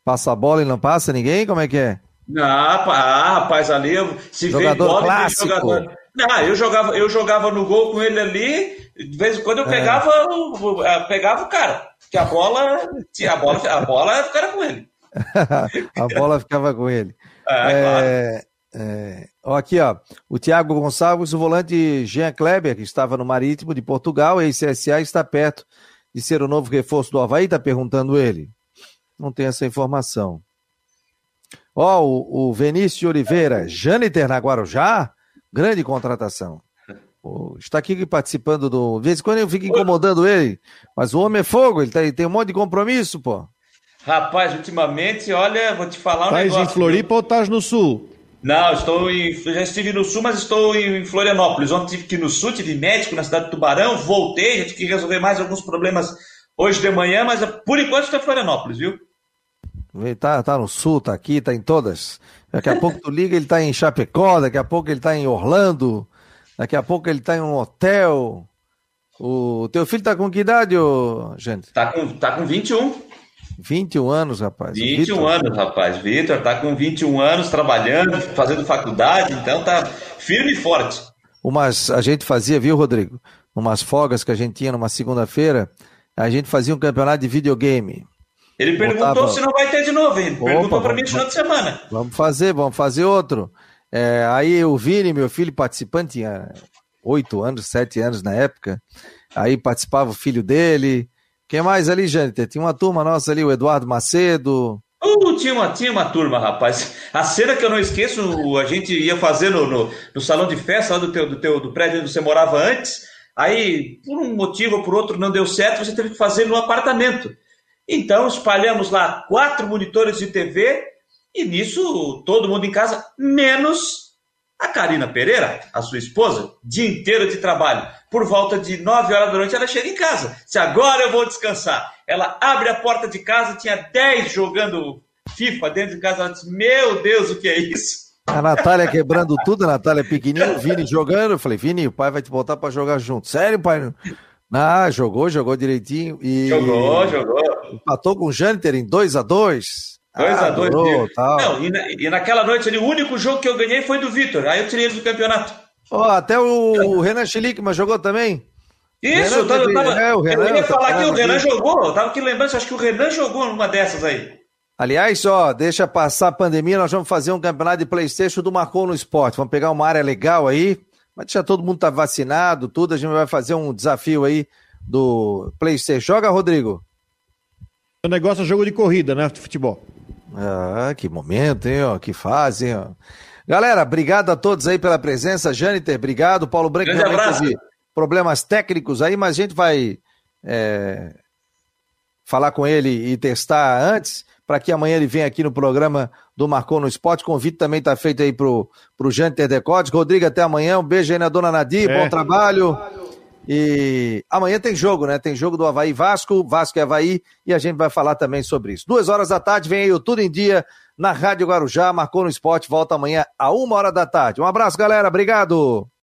Speaker 1: passa a bola e não passa ninguém, como é que é?
Speaker 2: Ah, rapaz, ali se jogador vê bola,
Speaker 1: clássico.
Speaker 2: jogador não, eu jogava, eu jogava no gol com ele ali, de vez em quando eu é. pegava, é. o, pegava o cara. Que a bola, a bola, a bola ficava com ele. [laughs]
Speaker 1: a bola ficava com ele. É, é, claro. É, ó, aqui, ó, o Thiago Gonçalves, o volante Jean Kleber, que estava no Marítimo de Portugal, ex-CSA, está perto de ser o novo reforço do Havaí, está perguntando ele. Não tem essa informação. Ó, o, o Vinícius Oliveira, Jâniter na Guarujá, Grande contratação. Pô, está aqui participando do. De vez em quando eu fico incomodando ele, mas o homem é fogo, ele, tá, ele tem um monte de compromisso, pô.
Speaker 2: Rapaz, ultimamente, olha, vou te falar um
Speaker 4: Tás
Speaker 2: negócio.
Speaker 4: em Floripa ou estás no sul?
Speaker 2: Não, estou em. Já estive no sul, mas estou em Florianópolis. Ontem tive que ir no sul, tive médico na cidade do Tubarão, voltei, já tive que resolver mais alguns problemas hoje de manhã, mas por enquanto estou em Florianópolis, viu?
Speaker 1: Tá, tá no sul, tá aqui, tá em todas. Daqui a pouco tu liga, ele está em Chapecó, daqui a pouco ele está em Orlando, daqui a pouco ele está em um hotel. O teu filho está com que idade, ô, gente?
Speaker 2: Está com, tá com 21.
Speaker 1: 21 anos, rapaz.
Speaker 2: 21 Victor. anos, rapaz. Vitor está com 21 anos trabalhando, fazendo faculdade, então tá firme e forte.
Speaker 1: Umas, a gente fazia, viu, Rodrigo? Umas folgas que a gente tinha numa segunda-feira, a gente fazia um campeonato de videogame.
Speaker 2: Ele perguntou se não vai ter de novo, hein? Perguntou para mim no final de semana.
Speaker 1: Vamos fazer, vamos fazer outro. É, aí o Vini, meu filho participante, tinha oito anos, sete anos na época. Aí participava o filho dele. Quem mais ali, gente? Tinha uma turma nossa ali, o Eduardo Macedo.
Speaker 2: Uh, tinha, uma, tinha uma turma, rapaz. A cena que eu não esqueço, a gente ia fazer no, no, no salão de festa lá do, teu, do, teu, do prédio onde você morava antes. Aí, por um motivo ou por outro, não deu certo, você teve que fazer no apartamento. Então espalhamos lá quatro monitores de TV e nisso todo mundo em casa, menos a Karina Pereira, a sua esposa, dia inteiro de trabalho. Por volta de 9 horas da noite ela chega em casa. Se agora eu vou descansar. Ela abre a porta de casa, tinha 10 jogando FIFA dentro de casa. Ela disse: Meu Deus, o que é isso?
Speaker 1: A Natália quebrando tudo, a Natália pequenininha, o Vini jogando. Eu falei: Vini, o pai vai te botar para jogar junto. Sério, pai? Ah, jogou, jogou direitinho. E...
Speaker 2: Jogou, jogou.
Speaker 1: Empatou com o Jâniter em 2x2.
Speaker 2: 2x2. Ah, Não, e, na, e, naquela noite ali, o único jogo que eu ganhei foi do Vitor. Aí eu tirei ele do campeonato.
Speaker 1: Oh, até o, Renan mas jogou também.
Speaker 2: Isso, eu, tava, é, Renan, eu ia falar que o Renan jogou. Eu tava aqui lembrando, acho que o Renan jogou numa dessas aí.
Speaker 1: Aliás, ó, deixa passar a pandemia, nós vamos fazer um campeonato de Playstation do Marcou no Esporte. Vamos pegar uma área legal aí, mas deixa todo mundo tá vacinado, tudo, a gente vai fazer um desafio aí do PlayStation. Joga, Rodrigo?
Speaker 4: O negócio é jogo de corrida, né? De futebol.
Speaker 1: Ah, que momento, hein? Ó, que fase, hein? Ó. Galera, obrigado a todos aí pela presença. Jâniter, obrigado. Paulo Branco,
Speaker 2: Grande abraço.
Speaker 1: problemas técnicos aí, mas a gente vai é, falar com ele e testar antes, para que amanhã ele venha aqui no programa do Marcou no Esporte. Convite também está feito aí pro, pro Jâniter Decotes. Rodrigo, até amanhã. Um beijo aí na dona Nadir, é. bom trabalho. E amanhã tem jogo, né? Tem jogo do Havaí Vasco, Vasco e Havaí, e a gente vai falar também sobre isso. Duas horas da tarde, vem aí o Tudo em Dia na Rádio Guarujá, marcou no esporte, volta amanhã a uma hora da tarde. Um abraço, galera, obrigado!